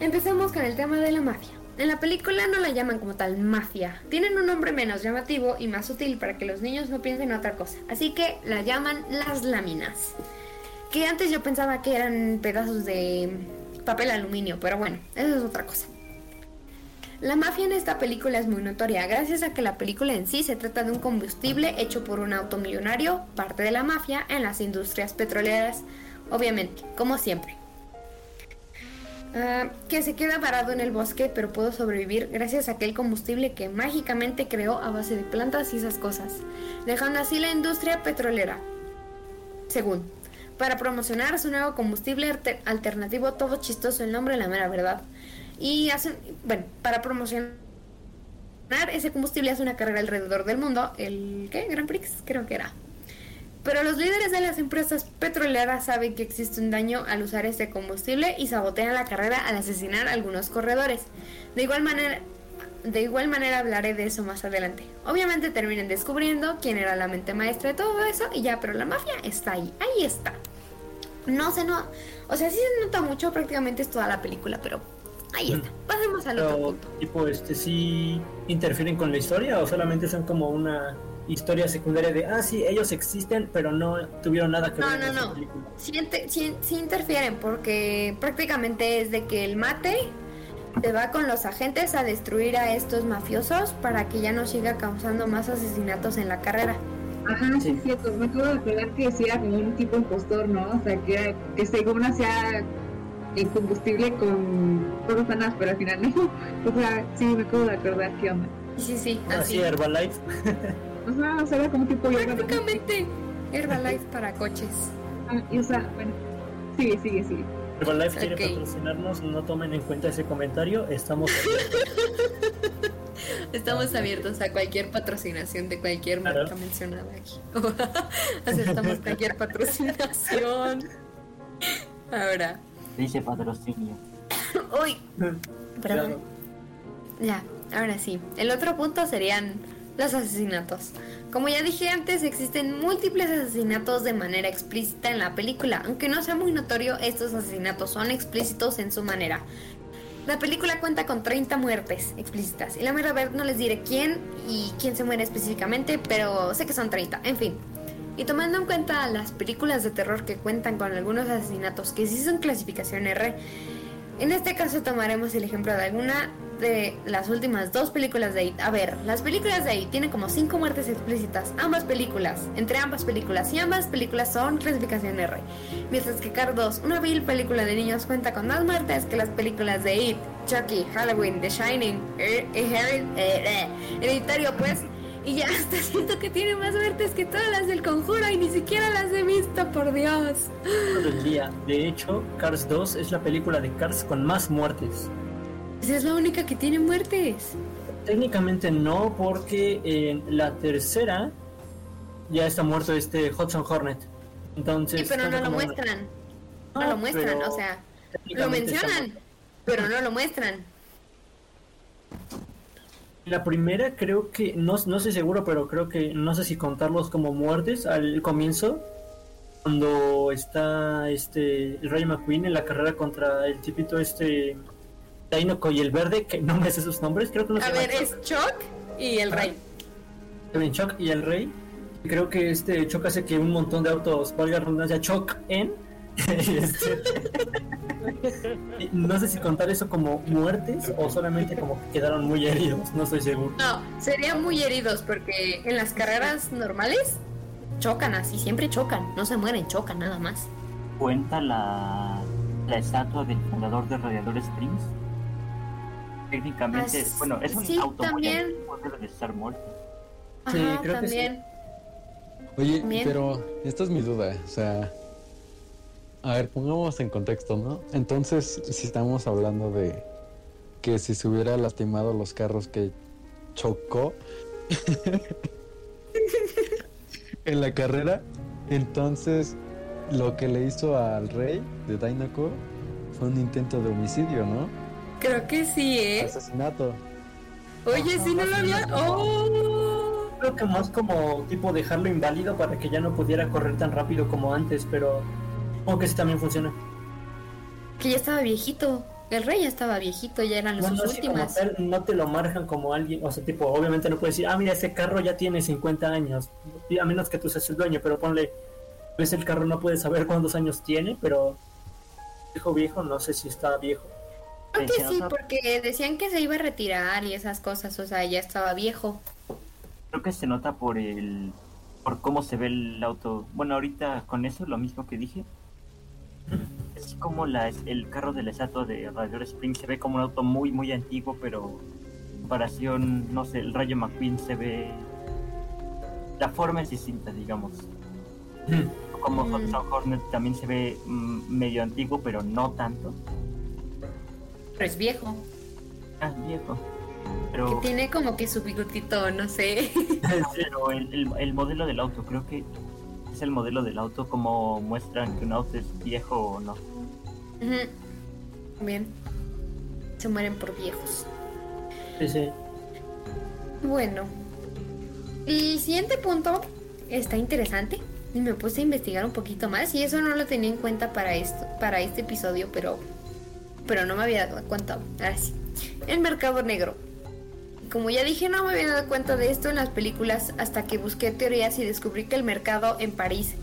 Empecemos con el tema de la mafia. En la película no la llaman como tal mafia, tienen un nombre menos llamativo y más sutil para que los niños no piensen en otra cosa, así que la llaman las láminas. Que antes yo pensaba que eran pedazos de papel aluminio, pero bueno, eso es otra cosa. La mafia en esta película es muy notoria, gracias a que la película en sí se trata de un combustible hecho por un auto millonario, parte de la mafia, en las industrias petroleras, obviamente, como siempre. Ah, que se queda varado en el bosque, pero pudo sobrevivir gracias a aquel combustible que mágicamente creó a base de plantas y esas cosas, dejando así la industria petrolera. Según, para promocionar su nuevo combustible alter- alternativo, todo chistoso el nombre, la mera verdad. Y hacen, bueno, para promocionar ese combustible hace una carrera alrededor del mundo, el ¿qué? Grand Prix, creo que era. Pero los líderes de las empresas petroleras saben que existe un daño al usar este combustible y sabotean la carrera al asesinar a algunos corredores. De igual manera, de igual manera hablaré de eso más adelante. Obviamente terminan descubriendo quién era la mente maestra de todo eso y ya, pero la mafia está ahí, ahí está. No se no, o sea, sí se nota mucho, prácticamente es toda la película, pero Ahí está. Pasemos al otro Pero, punto. tipo, este, ¿sí interfieren con la historia o solamente son como una historia secundaria de, ah, sí, ellos existen, pero no tuvieron nada que No, ver no, con no. película? Sí, sí- sí interfieren porque prácticamente es de que el mate se va con los agentes a destruir a estos mafiosos para que ya no siga causando más asesinatos en la carrera. Ajá, sí, Sí. es cierto. Me acabo de acordar que era como un tipo impostor, ¿no? O sea, que, que según hacía el combustible con cosas sanas, pero al final no. O sea, sí, me acabo de acordar que onda. Sí, sí, Ah, así. sí, Herbalife. Ajá, o sea, era como tipo. Prácticamente Herbalife para coches. Ah, y o sea, bueno, sigue, sigue, sigue. Herbalife quiere patrocinarnos, no tomen en cuenta ese comentario, estamos... Estamos abiertos a cualquier patrocinación de cualquier Claro. marca mencionada aquí. Aceptamos cualquier patrocinación. Ahora, Dice patrocinio. uy, perdón. Ya, ahora sí. El otro punto serían los asesinatos. Como ya dije antes, existen múltiples asesinatos de manera explícita en la película. Aunque no sea muy notorio, estos asesinatos son explícitos en su manera. La película cuenta con 30 muertes explícitas. Y la mera verdad no les diré quién y quién se muere específicamente, pero sé que son 30. En fin. Y tomando en cuenta las películas de terror que cuentan con algunos asesinatos que sí son clasificación R, en este caso tomaremos el ejemplo de alguna de las últimas dos películas de It. A ver, las películas de It tienen como cinco muertes explícitas, ambas películas, entre ambas películas, y ambas películas son clasificación R. Mientras que Car 2, una vil película de niños, cuenta con más muertes que las películas de It, Chucky, Halloween, The Shining, eh, eh, Hered- eh, eh, Hereditario, pues. Y ya hasta siento que tiene más muertes que todas las del conjuro y ni siquiera las he visto, por Dios. del día. De hecho, Cars 2 es la película de Cars con más muertes. Esa es la única que tiene muertes. Técnicamente no, porque en la tercera ya está muerto este Hudson Hornet. Entonces, Sí, pero no lo muestran. No lo muestran, o sea, lo mencionan, pero no lo muestran. La primera creo que, no, no estoy seguro, pero creo que, no sé si contarlos como muertes al comienzo, cuando está este el Ray McQueen en la carrera contra el tipito este Dinoco y el verde, que no me sé sus nombres, creo que no A se ver, es Chuck y el rey. Kevin Chuck y el Rey. Creo que este Chuck hace que un montón de autos, valga redundancia, Chuck en. Este- no sé si contar eso como muertes o solamente como que quedaron muy heridos, no estoy seguro. No, serían muy heridos porque en las carreras normales chocan así, siempre chocan, no se mueren, chocan nada más. Cuenta la, la estatua del fundador de Radiador Springs. Técnicamente, Ah, bueno, es un sí, auto también. debe de estar muerto. Sí, creo que sí. también. Oye, También. pero esta es mi duda, o sea, a ver, pongamos en contexto, ¿no? Entonces, si estamos hablando de que si se hubiera lastimado los carros que chocó en la carrera, entonces lo que le hizo al rey de Dinoco fue un intento de homicidio, ¿no? Creo que sí, ¿eh? Asesinato. Oye, sí, no lo había... ¡Oh! Creo que más como tipo dejarlo inválido para que ya no pudiera correr tan rápido como antes, pero como que sí también funciona. Que ya estaba viejito. El rey ya estaba viejito, ya eran Bueno, sus así como últimas. tal, no te lo marcan como alguien, o sea, tipo, obviamente no puedes decir, ah, mira, ese carro ya tiene 50 años, a menos que tú seas el dueño, pero ponle, ves el carro, no puedes saber cuántos años tiene, pero viejo viejo, no sé si está viejo. Creo que Se sí, porque decían que se iba a retirar y esas cosas, o sea, ya estaba viejo. Creo que se nota por el por cómo se ve el auto. Bueno, ahorita con eso lo mismo que dije. Es como la, el carro de la estatua de Radiador Spring se ve como un auto muy muy antiguo, pero en comparación, no sé, el Rayo McQueen se ve la forma es distinta, digamos. Como Mm. Hudson Hornet también se ve mm, medio antiguo, pero no tanto. Pero es viejo. Ah, viejo. Que Pero, tiene como que su bigotito, no sé. pero el, el- el modelo del auto, creo que es el modelo del auto como muestran que un auto es viejo o no. Bien. Se mueren por viejos. Sí, sí. Bueno. El siguiente punto está interesante. Y me puse a investigar un poquito más. Y eso no lo tenía en cuenta para esto, para este episodio, pero pero no me había dado cuenta. Ahora sí. El mercado negro. Como ya dije, no me había dado cuenta de esto en las películas hasta que busqué teorías y descubrí que el mercado en París,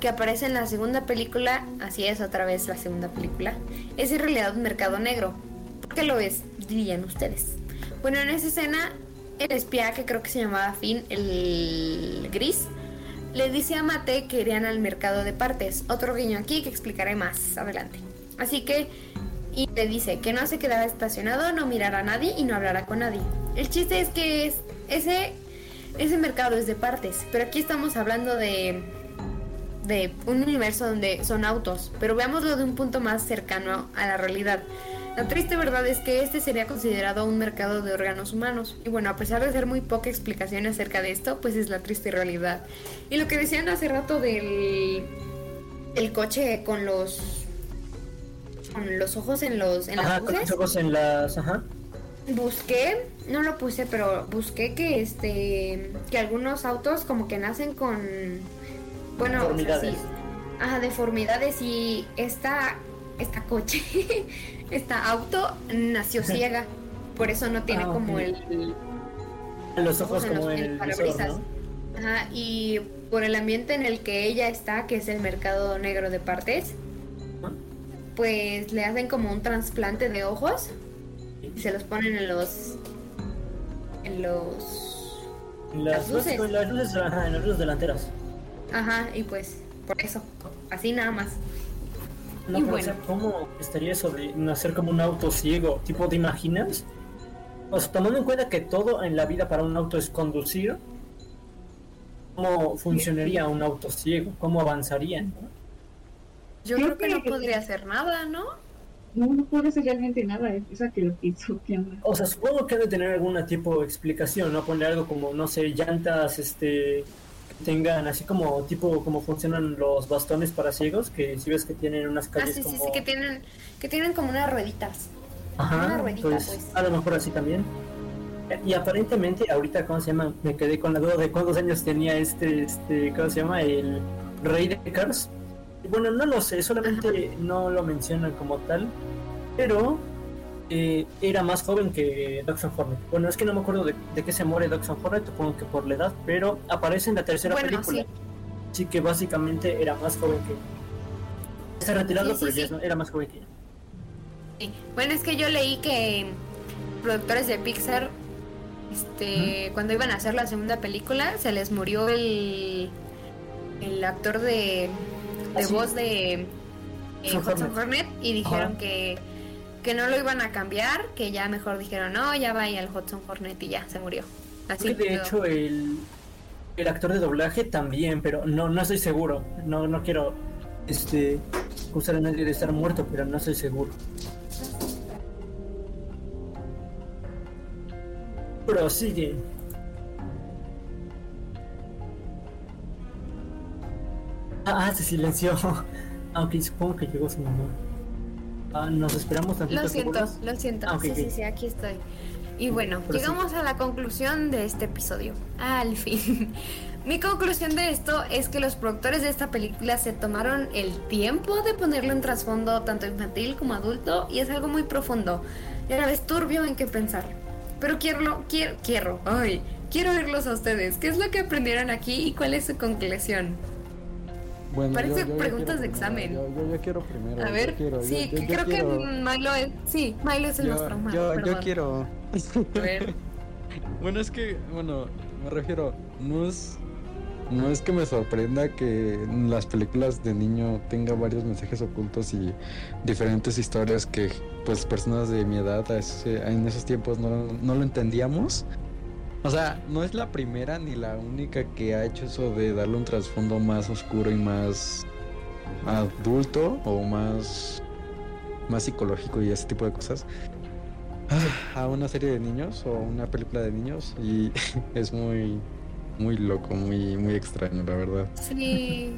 que aparece en la segunda película, así es otra vez la segunda película, es en realidad un mercado negro. ¿Por qué lo es? Dirían ustedes. Bueno, en esa escena, el espía, que creo que se llamaba Finn, el gris, le dice a Mate que irían al mercado de partes. Otro guiño aquí que explicaré más adelante. Así que, y le dice que no se quedara estacionado, no mirará a nadie y no hablará con nadie. El chiste es que es, ese, ese mercado es de partes, pero aquí estamos hablando de, de un universo donde son autos, pero veámoslo de un punto más cercano a la realidad. La triste verdad es que este sería considerado un mercado de órganos humanos. Y bueno, a pesar de ser muy poca explicación acerca de esto, pues es la triste realidad. Y lo que decían hace rato del el coche con los con los ojos en los en Ajá, las con los luces, ojos en las. Ajá. busqué, no lo puse, pero busqué que este que algunos autos como que nacen con bueno, o sea, sí, Deformidades. ajá, deformidades y esta esta coche, esta auto nació ciega, por eso no tiene Ah, como el Los ojos los- como en el el visor. Ajá, y por el ambiente en el que ella está, que es el mercado negro de partes. Pues le hacen como un trasplante de ojos y se los ponen en los en los En Las las, luces. en las luces, ajá, en las luces delanteras. ajá, y pues por eso, así nada más. No, Y pero, bueno. o sea, ¿cómo estaría eso de nacer como un auto ciego? Tipo, ¿te imaginas? O sea, tomando en cuenta que todo en la vida para un auto es conducir, ¿cómo funcionaría un auto ciego? ¿Cómo avanzarían? no? Yo Creo creo que no que- podría hacer nada, ¿no? No, no puede ser realmente nada, es esa que lo hizo, ¿qué onda? O sea, supongo que ha de tener alguna tipo de explicación, ¿no? Poner algo como, no sé, llantas, este, que tengan así como, tipo, como funcionan los bastones para ciegos, que si ves que tienen unas Ah, calles sí, sí, como... sí, que tienen que tienen como unas rueditas. Ajá, Una ruedita, pues, pues. a lo mejor así también. Y aparentemente, ahorita, ¿cómo se llama? Me quedé con la duda de cuántos años tenía este, este, ¿cómo se llama? El rey de Cars. Bueno, no lo sé, solamente no lo mencionan como tal, pero eh, era más joven que Doxon Hornet. Bueno, es que no me acuerdo de, de qué se muere Doxon Hornet, supongo que por la edad, pero aparece en la tercera Bueno, película. sí. Así que básicamente era más joven que Está retirado, Sí, sí, pero ya era más joven que ella. Sí. Bueno, es que yo leí que productores de Pixar, este, cuando iban a hacer la segunda película, se les murió el, el actor de, de voz de eh, Hudson Hornet. Y dijeron Ajá. que, que no lo iban a cambiar, que ya mejor dijeron, no, ya vaya el Hudson Hornet y ya se murió. Así que de quedó. hecho el, el actor de doblaje también, pero no, no estoy seguro. No, no quiero este acusar a nadie de estar muerto, pero no estoy seguro. Prosigue. Ah, ah, se silenció. Aunque supongo que llegó su mamá. Ah, nos esperamos tantito. Lo siento, lo siento. Ah, ok, sí, ok. sí, sí, aquí estoy. Y bueno, Pero sí. llegamos a la conclusión de este episodio. Al fin. Mi conclusión de esto es que los productores de esta película se tomaron el tiempo de ponerle un trasfondo tanto infantil como adulto y es algo muy profundo y a la vez turbio en qué pensar. Pero quiero, quiero, quiero, ay, quiero oírlos a ustedes. ¿Qué es lo que aprendieron aquí y cuál es su conclusión? Bueno, Parece yo- yo ya preguntas quiero de examen. Yo, quiero primero. A ver, quiero, sí, creo que Milo es, sí, Milo es el más traumado. yo, quiero. A ver. Bueno, es que, bueno, me refiero, no es, no es que me sorprenda que en las películas de niño tenga varios mensajes ocultos y diferentes historias que, pues, personas de mi edad a ese- en esos tiempos no, no lo entendíamos. O sea, no es la primera ni la única que ha hecho eso de darle un trasfondo más oscuro y más adulto o más, más psicológico y ese tipo de cosas a una serie de niños o una película de niños y es muy muy loco, muy muy extraño, la verdad. Sí.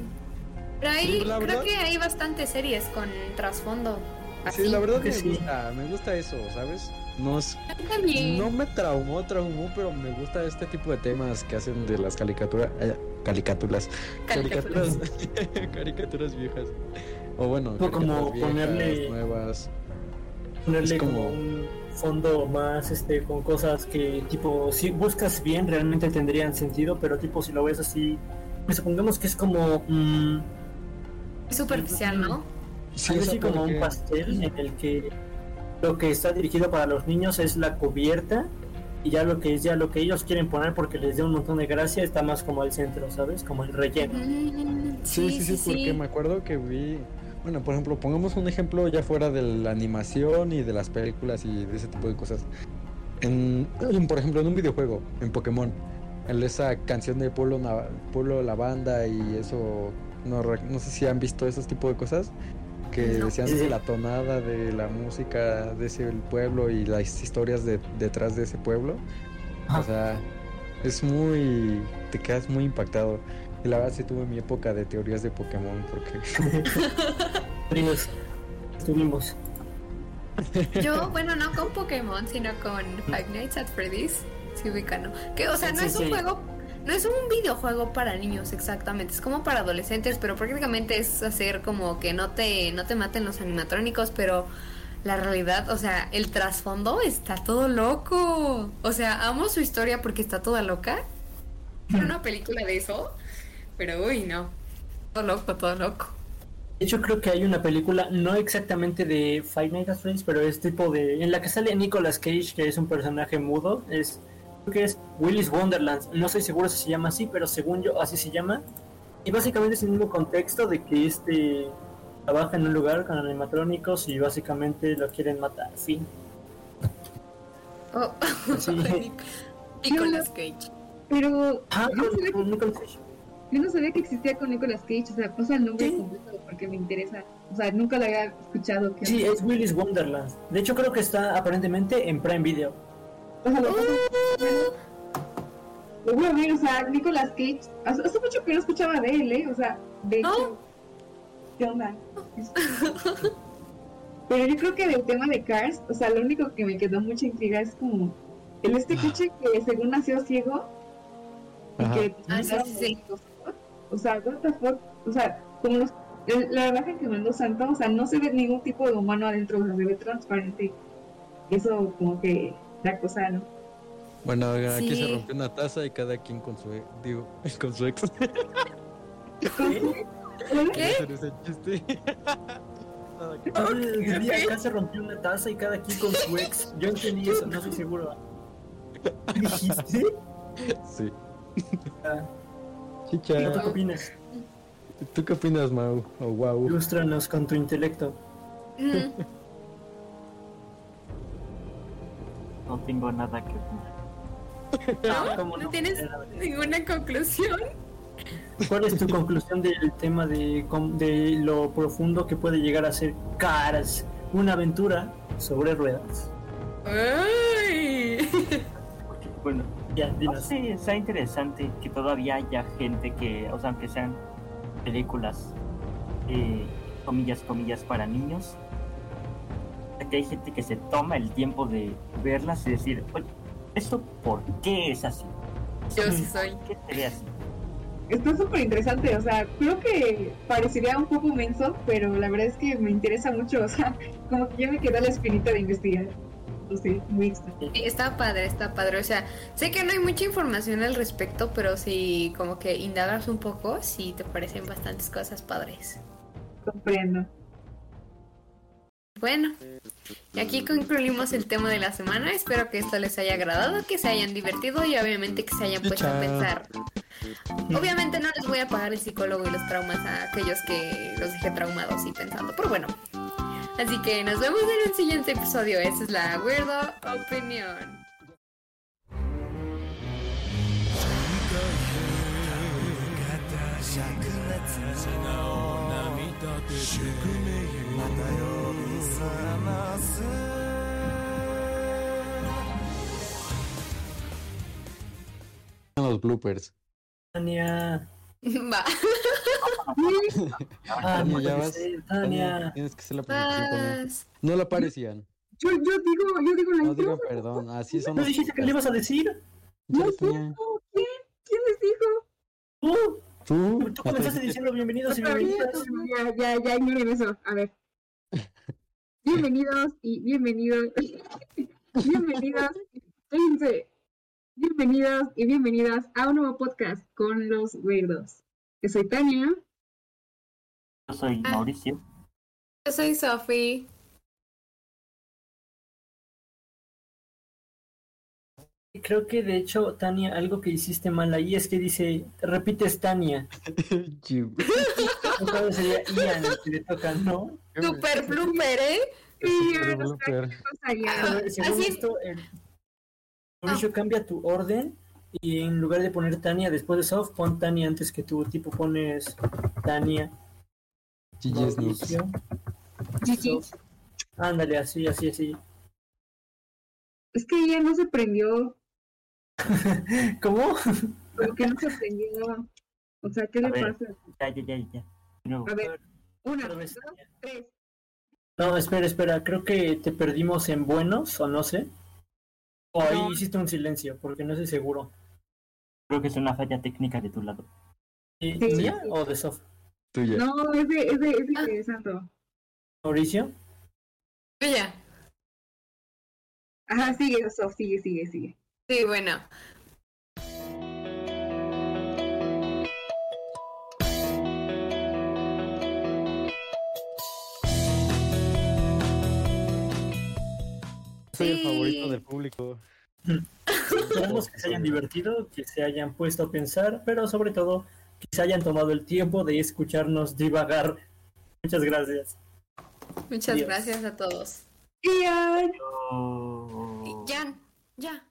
Pero ahí Sí, creo verdad- que hay bastantes series con trasfondo. Así. Sí, la verdad que me sí. gusta, me gusta eso, ¿sabes? No es A mí también. no me traumó, traumó, pero me gusta este tipo de temas que hacen de las caricaturas caricaturas Caricaturas. caricaturas caricaturas viejas. O bueno, como viejas, ponerle- nuevas. ponerle Es como... como- un fondo más este con cosas que tipo si buscas bien realmente tendrían sentido pero tipo si lo ves así pues supongamos que es como mm, Es superficial, ¿no? Sí, así como un pastel en el que lo que está dirigido para los niños es la cubierta y ya lo que es ya lo que ellos quieren poner porque les dé un montón de gracia está más como al centro sabes como el relleno Mm, Sí, sí, sí, porque me acuerdo que vi. Bueno, por ejemplo, pongamos un ejemplo ya fuera de la animación y de las películas y de ese tipo de cosas. En, en, por ejemplo, en un videojuego, en Pokémon, en esa canción de Pueblo, Pueblo Lavanda y eso, no, no sé si han visto esos tipos de cosas, que No. decían que la tonada de la música de ese pueblo y las historias de, detrás de ese pueblo. Ajá. O sea, es muy. te quedas muy impactado. Y la verdad sí tuve mi época de teorías de Pokémon porque Primos, estuvimos Yo, bueno, no con Pokémon, sino con Five Nights at Freddy's. Sí, ubica, ¿no? Que, o sea, no Sí, es un sí. juego, no es un videojuego para niños exactamente, es como para adolescentes, pero prácticamente es hacer como que no te, no te maten los animatrónicos, pero la realidad, o sea, el trasfondo está todo loco. O sea, amo su historia porque está toda loca. Era una película de eso, pero uy, no. Todo loco, todo loco. De hecho, creo que hay una película, no exactamente de Five Nights at Freddy's, pero es tipo de. en la que sale Nicolas Cage, que es un personaje mudo. Es. Que es Willy's Wonderland. No estoy seguro si se llama así, pero según yo, así se llama. Y básicamente es el mismo contexto de que este. trabaja en un lugar con animatrónicos y básicamente lo quieren matar. Fin. Oh. Sí. Nicolas Cage. Pero Ah, yo, no sabía con, que, con Nicolas Cage. yo no sabía que existía con Nicolas Cage, o sea, pasa el nombre Sí. completo porque me interesa. O sea, nunca lo había escuchado. Sí, es Willy's Wonderland. De hecho, creo que está aparentemente en Prime Video. O sea, lo Lo voy a ver, o sea, Nicolas Cage. Hace, hace mucho que no escuchaba de él, ¿eh? O sea, de hecho. ¿Qué onda? Pero yo creo que del tema de Cars, o sea, lo único que me quedó mucha intriga es como el este coche que según nació ciego y Ajá. que Ah, sí, sí, o sea, what the fuck, o sea, como los, la imagen que mandó Santo, o sea, no se ve ningún tipo de humano adentro, o sea, se ve transparente. Eso como que da cosa, ¿no? Bueno, aquí Sí. se rompió una taza y cada quien con su, digo, con su ex. ¿Qué? Nada que- Entendí, acá se rompió una taza y cada quien con su ex. Yo entendí eso, no estoy seguro. ¿Qué dijiste? Sí. Ah, Chicha, ¿Tú qué opinas? ¿tú qué opinas, Mau? O wow. Ilústranos con tu intelecto. Mm. No tengo nada que opinar. Ah, ¿No? ¿cómo ¿No no? tienes ninguna conclusión? ¿Cuál es tu conclusión del tema de, com- de lo profundo que puede llegar a ser Cars? Una aventura sobre ruedas. Ay. Bueno, Ya, no dinos. sé, está interesante que todavía haya gente que, o sea, aunque sean películas, eh, comillas, comillas, para niños, que hay gente que se toma el tiempo de verlas y decir, oye, ¿eso por qué es así? Yo sí soy. ¿Por qué se ve así? Está súper interesante, o sea, creo que parecería un poco menso, pero la verdad es que me interesa mucho, o sea, como que ya me queda la espinita de investigar. Sé, muy. Sí, Está padre, está padre. O sea, sé que no hay mucha información al respecto, pero si como que indagas un poco, sí te parecen bastantes cosas padres. Comprendo. Bueno, y aquí concluimos el tema de la semana. Espero que esto les haya agradado, que se hayan divertido y obviamente que se hayan puesto a pensar. Obviamente no les voy a pagar el psicólogo y los traumas a aquellos que los dejé traumados y pensando, pero bueno. Así que nos vemos en el siguiente episodio. Esa es la Weirdo Opinión. Los bloopers. Tania. Va. Tania, no ya vas. ser, Tania, tienes que hacer la. Vas. No la parecían. Yo, yo digo, yo digo la No digan perdón. Así son ¿No dijiste que le ibas a decir? No ¿quién? ¿Quién les dijo? ¿Tú? Tú, Tú comenzaste diciendo bienvenidos y bienvenidas. Ya, ya, ya, ignoren eso. A ver. Bienvenidos y bienvenidos. bienvenidos. Cállense. Bienvenidos y bienvenidas a un nuevo podcast con los weirdos. Yo soy Tania. Yo soy Ah. Mauricio. Yo soy Sophie. Creo que de hecho, Tania, algo que hiciste mal ahí es que dice, repites Tania. Entonces sería Ian que le toca, ¿no? Super blooper, ¿eh? Sí, Super no blooper. Ah, Según así- esto, el... Mauricio cambia tu orden y en lugar de poner Tania después de Soft, pon Tania antes que tú. Tipo pones Tania, GG Snoops. Mauricio, GG. Sof. Ándale, así, así, así. Es que ya no se prendió. ¿Cómo? Como que no se prendió. O sea, ¿qué A le ver. pasa? Ya, ya, ya, ya. Nuevo. A ver, una, tres. No, espera, espera, creo que te perdimos en buenos o no sé. O ahí No. hiciste un silencio, porque no estoy seguro. Creo que es una falla técnica de tu lado. ¿Y- Sí. ¿Mía o de Sof? Tuya. No, es de, es de, es de Ah. Santo. ¿Mauricio? Ya. Ajá, sigue, Sof, sigue, sigue, sigue. Sí, bueno. Soy el favorito del público. Esperamos que se hayan divertido, que se hayan puesto a pensar, pero sobre todo que se hayan tomado el tiempo de escucharnos divagar. Muchas gracias. Muchas Adiós. gracias a todos. Ian. Oh. Jan, ya.